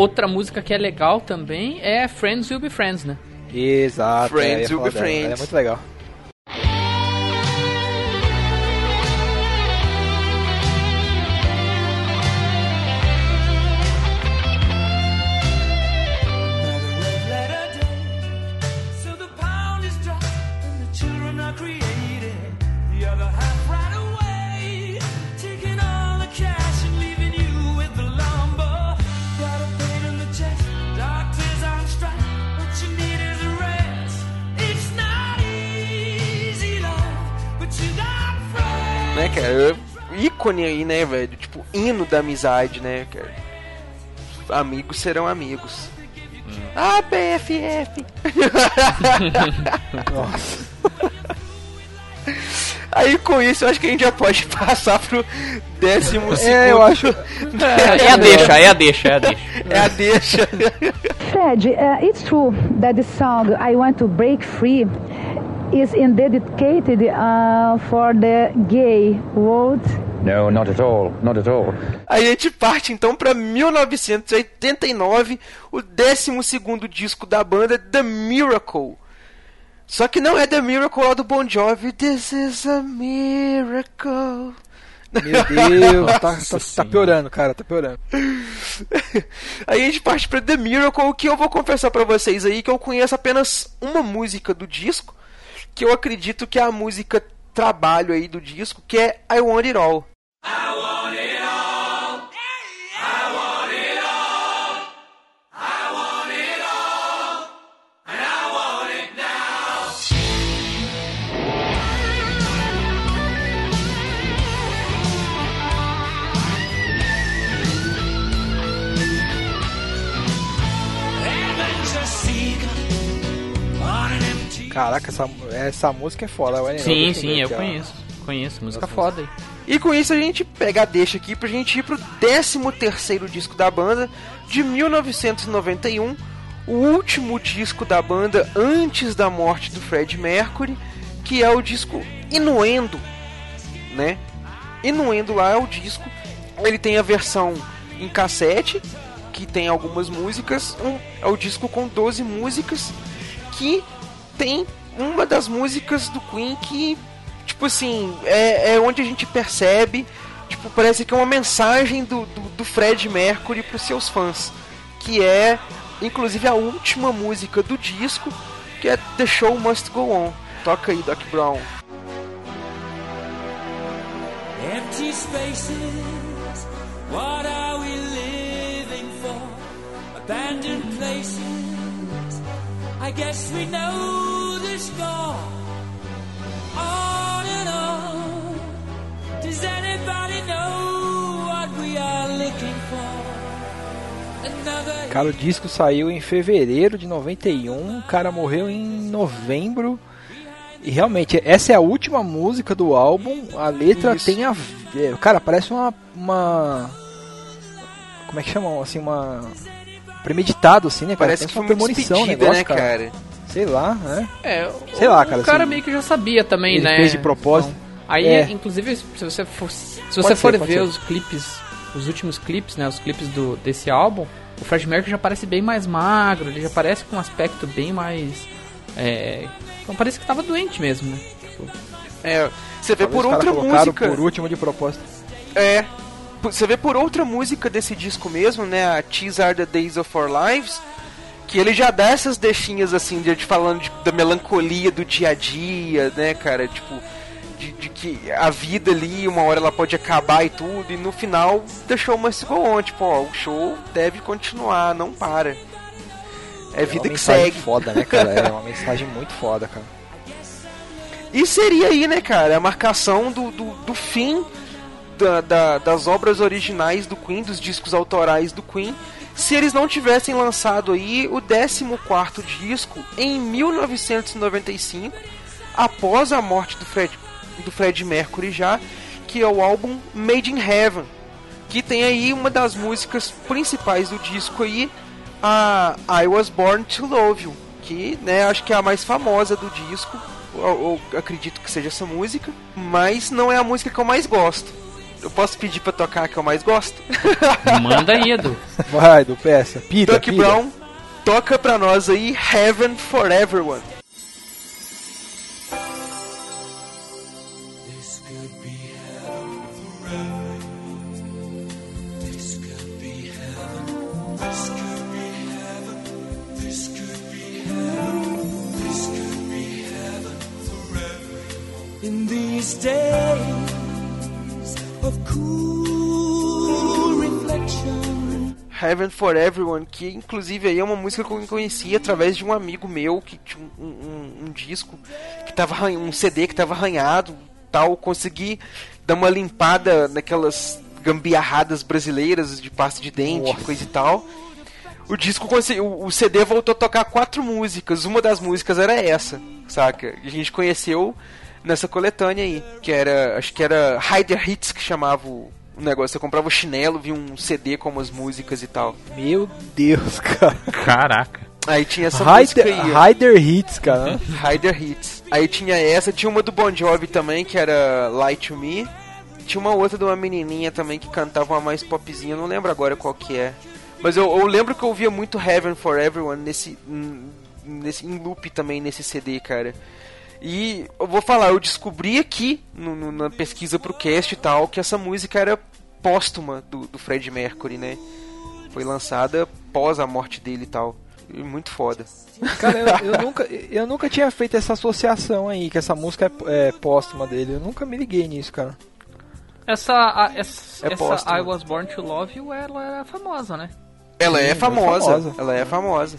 Outra música que é legal também é Friends Will Be Friends, né? Exato. Friends é, eu ia will be. Ela friends. É muito legal. Ícone aí, né, velho? Tipo, hino da amizade, né, cara? Amigos serão amigos. Ah, BFF! Nossa. Aí com isso eu acho que a gente já pode passar pro décimo segundo. É, eu acho. É, é a deixa, é a deixa, é a deixa. É a deixa. Fred, uh, it's true that the song I Want to Break Free is dedicated uh, for the gay world. No, not at all. Not at all. Aí a gente parte então pra 1989, o décimo segundo disco da banda, The Miracle. Só que não é The Miracle lá do Bon Jovi. This is a miracle. Meu Deus, tá, tá, tá piorando, cara, tá piorando. Aí a gente parte pra The Miracle, que eu vou confessar pra vocês aí que eu conheço apenas uma música do disco, que eu acredito que é a música trabalho aí do disco, que é I Want It All. Caraca, essa, essa música é foda. Sim, sim, eu conheço. Conheço, música foda aí. E com isso a gente pega a deixa aqui pra gente ir pro 13 terceiro disco da banda, de 1991, o último disco da banda antes da morte do Fred Mercury, que é o disco Inuendo, né? Inuendo lá é o disco, ele tem a versão em cassete, que tem algumas músicas, um, é o disco com 12 músicas, que tem uma das músicas do Queen que tipo assim, é, é onde a gente percebe, tipo, parece que é uma mensagem do, do, do Fred Mercury pros seus fãs, que é, inclusive, a última música do disco, que é The Show Must Go On. Toca aí, Doc Brown. empty spaces. What are we living for? Abandoned places. I guess we know score. Cara, o disco saiu em fevereiro de 91, o cara morreu em novembro. E realmente, essa é a última música do álbum. A letra Isso. tem a ver. Cara, parece uma. uma como é que chamam? Assim, uma. Premeditado, assim, né, cara? Parece que foi uma premonição, negócio, né, cara? Sei lá, né? É, Sei o, lá, cara, O cara assim, meio que já sabia também, Ele né? fez de propósito. Aí, É. inclusive, se você for, se você ser, for ver ser. os clipes, os últimos clipes, né, os clipes do, desse álbum, o Fred Mercury já parece bem mais magro, ele já parece com um aspecto bem mais... É, então parece que tava doente mesmo, né? Tipo, É, você vê Talvez por outra música. por último de propósito. É. Você vê por outra música desse disco mesmo, né? A These Are the Days of Our Lives. Que ele já dá essas deixinhas assim, de, de falando de- da melancolia do dia a dia, né, cara? Tipo, de, de que a vida ali, uma hora ela pode acabar e tudo. E no final, show must go on. Tipo, ó, o show deve continuar, não para. É É vida uma que segue. foda, né, cara? É uma mensagem muito foda, cara. E seria aí, né, cara, a marcação do, do, do fim da- da- das obras originais do Queen, dos discos autorais do Queen, se eles não tivessem lançado aí o 14º disco em 1995, após a morte do Fred, do Fred Mercury já, que é o álbum Made in Heaven, que tem aí uma das músicas principais do disco aí, a I Was Born to Love You, que, né, acho que é a mais famosa do disco, ou, ou acredito que seja essa música, mas não é a música que eu mais gosto. Eu posso pedir pra tocar a que eu mais gosto? manda aí, Edu. Vai, do peça. Pida, Doc. Brown, toca pra nós aí Heaven for Everyone. These days of cool reflection. Heaven for Everyone, que inclusive aí é uma música que eu conheci através de um amigo meu que tinha um, um- um disco que tava um CD que tava arranhado, tal, consegui dar uma limpada naquelas gambiarradas brasileiras de pasta de dente, Nossa. coisa e tal. O disco consegui- o, o CD voltou a tocar quatro músicas, uma das músicas era essa, saca? A gente conheceu nessa coletânea aí, que era, acho que era Hider Hits que chamava o negócio. Você comprava o chinelo, via um CD com as músicas e tal. Meu Deus, cara. Caraca. Aí tinha essa música Rider, aí. Rider Hits, cara. Hider Hits. Aí tinha essa, tinha uma do Bon Jovi também, que era Light to Me. Tinha uma outra de uma menininha também que cantava uma mais popzinha, não lembro agora qual que é. Mas eu, eu lembro que eu ouvia muito Heaven for Everyone nesse, nesse em loop também nesse CD, cara. E eu vou falar, eu descobri aqui no- no- na pesquisa pro cast e tal que essa música era póstuma do, do Fred Mercury, né? Foi lançada pós a morte dele e tal. E muito foda. Cara, eu, eu nunca, eu nunca tinha feito essa associação aí, que essa música é, é póstuma dele. Eu nunca me liguei nisso, cara. Essa, a- essa, É essa. I Was Born to Love You, ela era famosa, né? Ela é Sim, famosa, famosa. ela é famosa.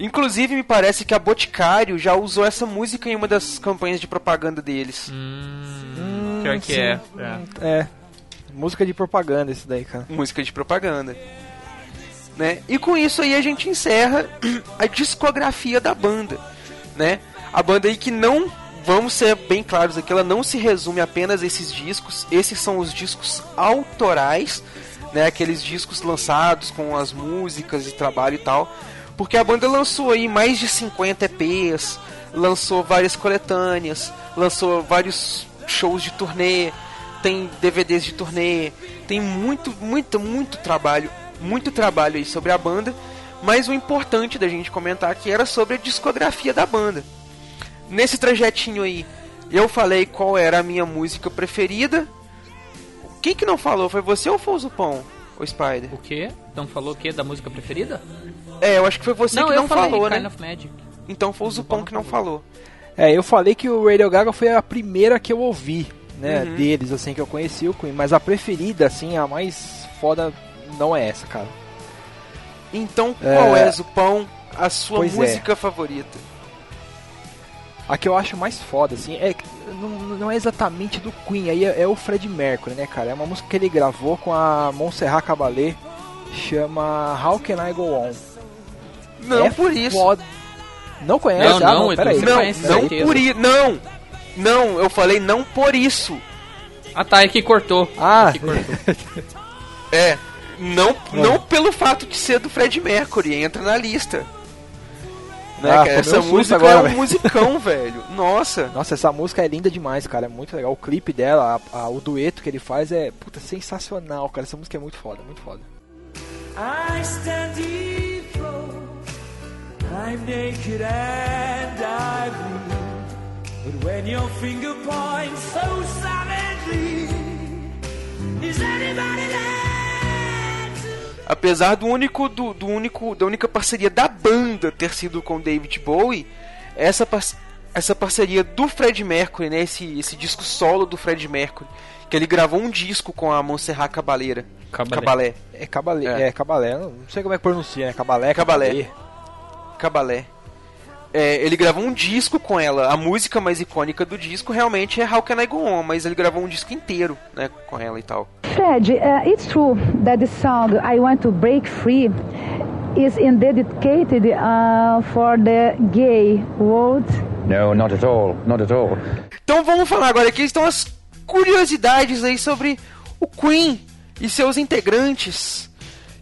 Inclusive, me parece que a Boticário já usou essa música em uma das campanhas de propaganda deles. Hum, pior que sim. é. é. É. Música de propaganda esse daí, cara. Música de propaganda. Né? E com isso aí a gente encerra a discografia da banda, né? A banda aí que não, vamos ser bem claros aqui, ela não se resume apenas a esses discos. Esses são os discos autorais, né? Aqueles discos lançados com as músicas de trabalho e tal. Porque a banda lançou aí mais de 50 EPs, lançou várias coletâneas, lançou vários shows de turnê, tem DVDs de turnê, tem muito, muito, muito trabalho, muito trabalho aí sobre a banda. Mas o importante da gente comentar aqui era sobre a discografia da banda. Nesse trajetinho aí, eu falei qual era a minha música preferida. Quem que não falou? Foi você ou foi o Zupão, o Spider? O quê? Então falou o quê? Da música preferida? É, eu acho que foi você não, que eu não falei falou, Kind né? of Magic. Então foi o Zupão que não falou. É, eu falei que o Radio Gaga foi a primeira que eu ouvi, né, Uhum. deles, assim, que eu conheci o Queen. Mas a preferida, assim, a mais foda não é essa, cara. Então qual é, É. Zupão, a sua Pois é. música favorita? A que eu acho mais foda, assim, é não, não é exatamente do Queen, aí é, é o Fred Mercury, né, cara? É uma música que ele gravou com a Montserrat Caballé, chama How Can I Go On. Não é por isso. foda. Não conhece? Não, ah, não, não, peraí. Não, conhece, não certeza. por isso. Não! Não, eu falei não por isso. Ah tá, é que cortou. Ah, É que cortou. É, não, não pelo fato de ser do Fred Mercury, entra na lista. Né, Ah, Essa música agora, é um velho. musicão, velho. Nossa. Nossa, essa música é linda demais, cara. É muito legal. O clipe dela, a- a- o dueto que ele faz é puta, sensacional, cara. Essa música é muito foda, muito foda. I stand. I'm naked and I bleed. But when your finger points so savagely, is anybody there Apesar do único, do, do único, da única parceria da banda ter sido com David Bowie, essa, par- essa parceria do Fred Mercury, né, esse, esse disco solo do Fred Mercury, que ele gravou um disco com a Montserrat Cabaleira. Cabalé. Cabalé. É cabalé, É. é, cabalé. Não sei como é que pronuncia, né? Cabalé, Cabalé. cabalé. Cabalé. É, ele gravou um disco com ela. A música mais icônica do disco realmente é How Can I Go On, mas ele gravou um disco inteiro, né, com ela e tal. Fred, uh, it's true that the song I Want to Break Free is dedicated uh, for the gay world. No, not at all. Not at all. Então vamos falar agora aqui estão as curiosidades aí sobre o Queen e seus integrantes.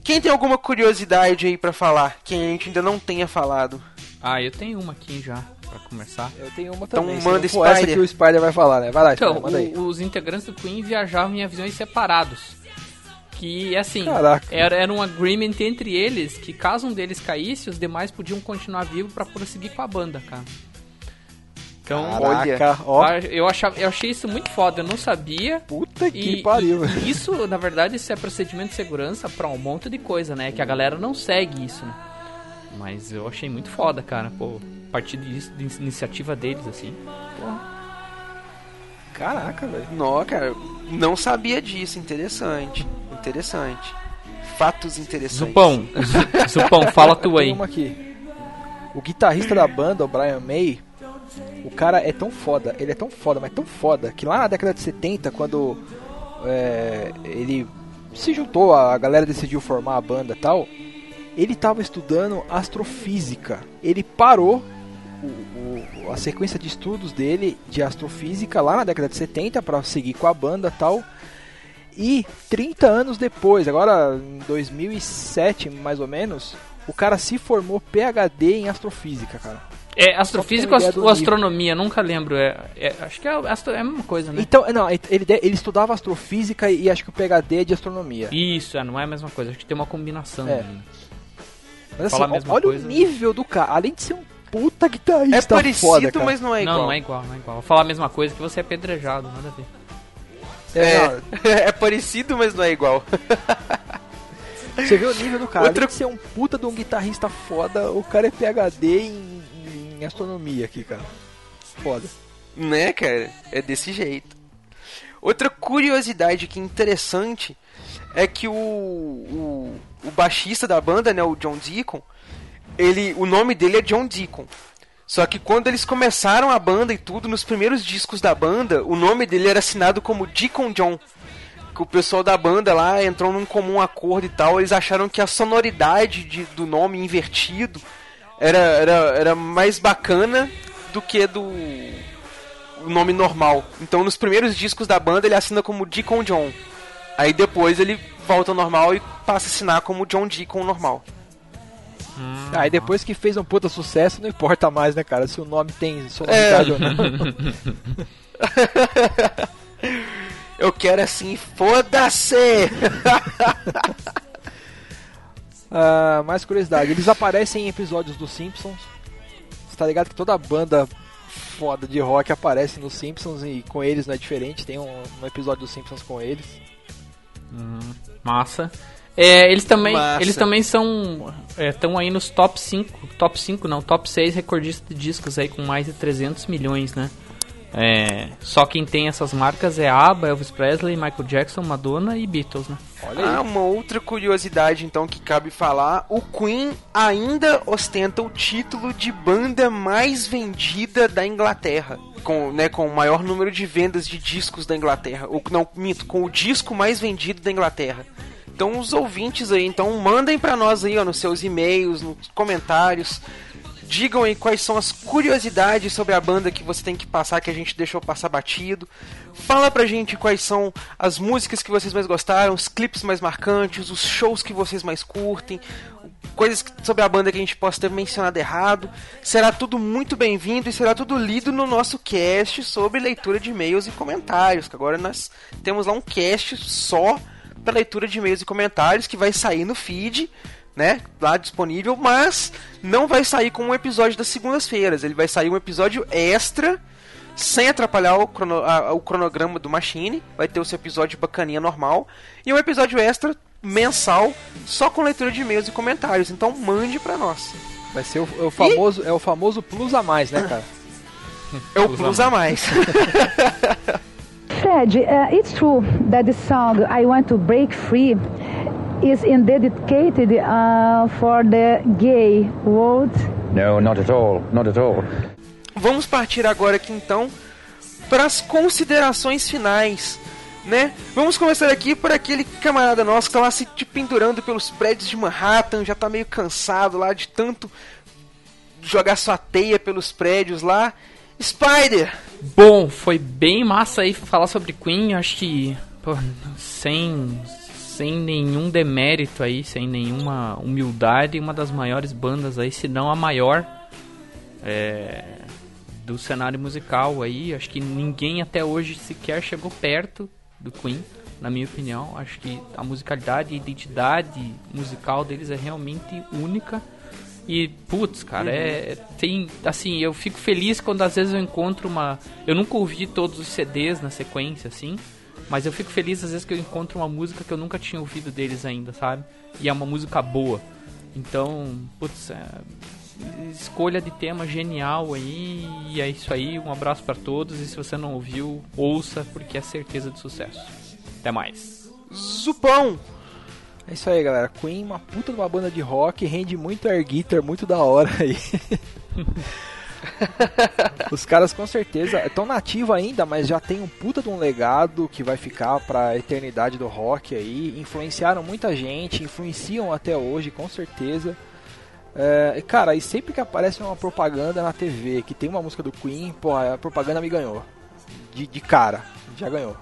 Quem tem alguma curiosidade aí pra falar que a gente ainda não tenha falado? Ah, eu tenho uma aqui já, pra começar. Eu tenho uma Então também. se manda for essa Spider. que o Spider vai falar, né? Vai lá, Então, Spider, manda aí. o- os integrantes do Queen viajavam em aviões separados. Que, assim, Caraca. era, era um agreement entre eles que caso um deles caísse, os demais podiam continuar vivos pra prosseguir com a banda, cara. Então, Caraca, ó. eu, achava, eu achei isso muito foda, eu não sabia. Puta que E, pariu. e- isso, na verdade, isso é procedimento de segurança pra um monte de coisa, né? Que a galera não segue isso, né? Mas eu achei muito foda, cara. Pô, a partir disso, de iniciativa deles, assim. Caraca, velho. Não, cara, não sabia disso. Interessante. Interessante. Fatos interessantes. Zupão, Zu- Zupão, fala tu aí. uma aqui. O guitarrista da banda, o Brian May, o cara é tão foda, ele é tão foda, mas tão foda, que lá na década de 70, quando é, ele se juntou, a galera decidiu formar a banda tal, ele tava estudando astrofísica. Ele parou o- o- a sequência de estudos dele de astrofísica lá na década de 70 para seguir com a banda tal. E 30 anos depois, agora em 2007 mais ou menos, o cara se formou PhD em astrofísica, cara. É, astrofísica ter ou astronomia? Nunca lembro. É, é- acho que é, astro- é a mesma coisa, né? Então, não, ele, ele estudava astrofísica e acho que o PhD é de astronomia. Isso, é, não é a mesma coisa. Acho que tem uma combinação. É. né? Mas assim, fala a ó, mesma olha coisa. o nível do cara, além de ser um puta guitarrista É parecido, foda, cara. mas não é igual. Não, não é igual, não é igual. Vou falar a mesma coisa que você é apedrejado, nada a ver. É, É, é parecido, mas não é igual. você vê o nível do cara, Outra- além de ser um puta de um guitarrista foda, o cara é PhD em, astronomia aqui, cara. Foda. Né, cara? É desse jeito. Outra curiosidade que interessante é que o, o, o baixista da banda, né, o John Deacon, ele, o nome dele é John Deacon. Só que quando eles começaram a banda e tudo, nos primeiros discos da banda, o nome dele era assinado como Deacon John. Que o pessoal da banda lá entrou num comum acordo e tal, eles acharam que a sonoridade de- do nome invertido era, era, era mais bacana do que do o nome normal. Então nos primeiros discos da banda ele assina como Deacon John. Aí depois ele volta ao normal e passa a assinar como John Deacon normal. Aí depois que fez um puta sucesso, não importa mais, né, cara, se o nome tem sonoridade É. ou não. Eu quero assim, foda-se! Ah, mais curiosidade, eles aparecem em episódios dos Simpsons. Você tá ligado que toda banda foda de rock aparece nos Simpsons e com eles não é diferente. Tem um, um episódio dos Simpsons com eles. Massa. É, eles também, Massa. eles também são estão aí nos top 5, top 5 não, top 6 recordistas de discos aí com mais de 300 milhões, né? É, só quem tem essas marcas é ABBA, Elvis Presley, Michael Jackson, Madonna e Beatles, né? Olha aí. Ah, uma outra curiosidade então que cabe falar, o Queen ainda ostenta o título de banda mais vendida da Inglaterra, com, né, com o maior número de vendas de discos da Inglaterra, ou não, minto, com o disco mais vendido da Inglaterra. Então os ouvintes aí, então mandem pra nós aí, ó, nos seus e-mails, nos comentários, digam aí quais são as curiosidades sobre a banda que você tem que passar, que a gente deixou passar batido. Fala pra gente quais são as músicas que vocês mais gostaram, os clipes mais marcantes, os shows que vocês mais curtem, coisas sobre a banda que a gente possa ter mencionado errado. Será tudo muito bem-vindo e será tudo lido no nosso cast sobre leitura de e-mails e comentários. Que agora nós temos lá um cast só para leitura de e-mails e comentários que vai sair no feed, né? Lá disponível, mas não vai sair como um episódio das segundas-feiras. Ele vai sair um episódio extra sem atrapalhar o, crono- a- o cronograma do Machine. Vai ter o seu episódio bacaninha normal. E um episódio extra mensal, só com leitura de e-mails e comentários. Então mande pra nós. Vai ser o, é o famoso, é o famoso plus a mais, né, cara? É o plus a mais. Fred, uh, it's true that the song I Want to Break Free is in dedicated uh, for the gay world. No, not at all. Not at all. Vamos partir agora aqui então para as considerações finais, né? Vamos começar aqui por aquele camarada nosso que tá lá se te pendurando pelos prédios de Manhattan, já tá meio cansado lá de tanto jogar sua teia pelos prédios lá. Spider, Bom, foi bem massa aí falar sobre Queen, acho que pô, sem sem nenhum demérito aí, sem nenhuma humildade, uma das maiores bandas aí, se não a maior é, do cenário musical aí, acho que ninguém até hoje sequer chegou perto do Queen, na minha opinião, acho que a musicalidade e a identidade musical deles é realmente única. E, putz, cara, é. Tem. Assim, eu fico feliz quando às vezes eu encontro uma. Eu nunca ouvi todos os CDs na sequência, assim. Mas eu fico feliz às vezes que eu encontro uma música que eu nunca tinha ouvido deles ainda, sabe? E é uma música boa. Então, putz, é, escolha de tema genial aí. E é isso aí. Um abraço pra todos. E se você não ouviu, ouça, porque é certeza de sucesso. Até mais. Zupão, É isso aí, galera. Queen, uma puta de uma banda de rock, rende muito air guitar, muito da hora aí. Os caras com certeza estão nativos ainda, mas já tem um puta de um legado que vai ficar pra eternidade do rock aí. Influenciaram muita gente, influenciam até hoje, com certeza. É, cara, e sempre que aparece uma propaganda na TV que tem uma música do Queen, pô, a propaganda me ganhou. De, de cara, já ganhou.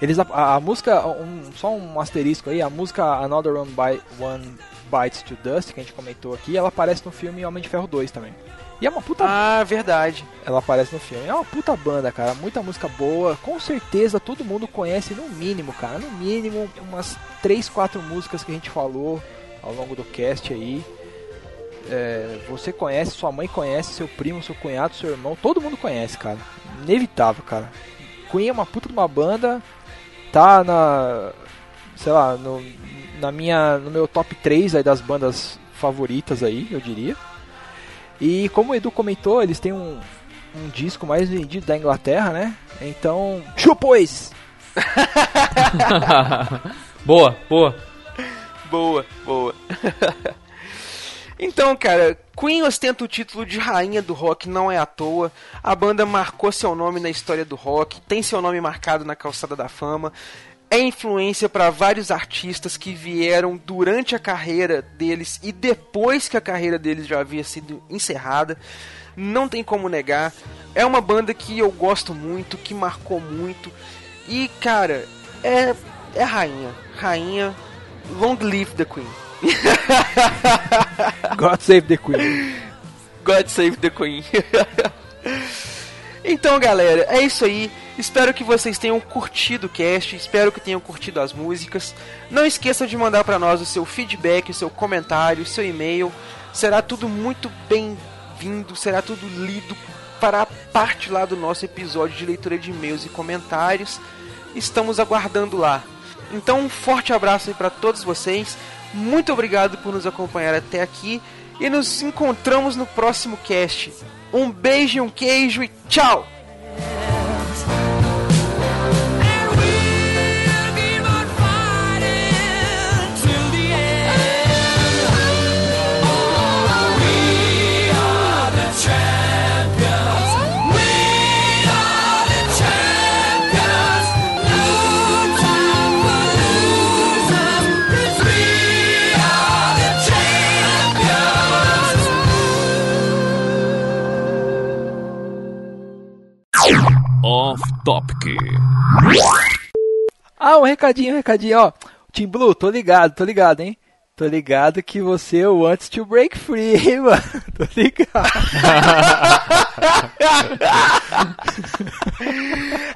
Eles a, a música, um- só um asterisco aí, a música Another One, Bi- One Bites to Dust que a gente comentou aqui, ela aparece no filme Homem de Ferro 2 também. E é uma puta ah, verdade. ela aparece no filme. É uma puta banda, cara. Muita música boa. Com certeza todo mundo conhece, no mínimo, cara. No mínimo, umas 3, 4 músicas que a gente falou ao longo do cast aí. É, você conhece, sua mãe conhece, seu primo, seu cunhado, seu irmão. Todo mundo conhece, cara. Inevitável, cara. Queen é uma puta de uma banda. Tá na. Sei lá, no, na minha, no meu top 3 aí das bandas favoritas aí, eu diria. E como o Edu comentou, eles têm um, um disco mais vendido da Inglaterra, né? Então, chupões! boa, boa. Boa, boa. então, cara, Queen ostenta o título de rainha do rock não é à toa. A banda marcou seu nome na história do rock, tem seu nome marcado na calçada da fama. É influência para vários artistas que vieram durante a carreira deles e depois que a carreira deles já havia sido encerrada. Não tem como negar. É uma banda que eu gosto muito, que marcou muito. E, cara, é, é rainha. Rainha. Long live the Queen. God Save the Queen. God save the Queen. então, galera, é isso aí. Espero que vocês tenham curtido o cast, espero que tenham curtido as músicas. Não esqueçam de mandar para nós o seu feedback, o seu comentário, o seu e-mail. Será tudo muito bem-vindo, será tudo lido para a parte lá do nosso episódio de leitura de e-mails e comentários. Estamos aguardando lá. Então, um forte abraço aí para todos vocês. Muito obrigado por nos acompanhar até aqui e nos encontramos no próximo cast. Um beijo, um queijo e tchau! Off Topic. Ah, um recadinho, um recadinho, ó. Team Blue, tô ligado, tô ligado, hein? Tô ligado que você wants to break free, hein, mano? Tô ligado.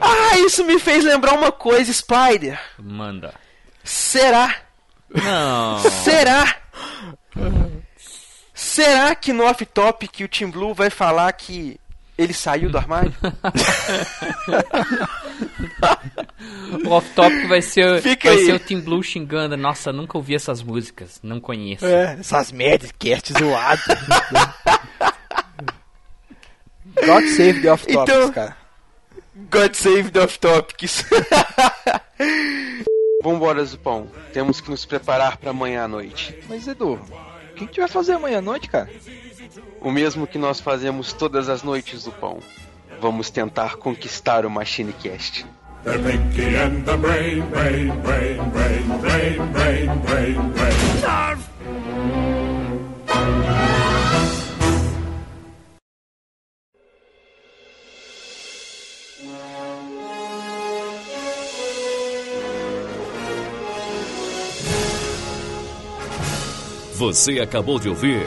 Ah, isso me fez lembrar uma coisa, Spider. Manda. Será? Não. Será? Será que no off-top que o Team Blue vai falar que ele saiu do armário? O off-topic vai ser, Fica vai aí. ser o Team Blue xingando. Nossa, nunca ouvi essas músicas. Não conheço. É, essas merdas, cast zoado. God save the off-topics, Então- cara. God save the off-topics. Vambora, Zupão. Temos que nos preparar para amanhã à noite. Mas, Edu, o que a gente vai fazer amanhã à noite, cara? O mesmo que nós fazemos todas as noites, Zupão. Vamos tentar conquistar o Machine Cast. Brain, brain, brain, brain, brain, brain. Você acabou de ouvir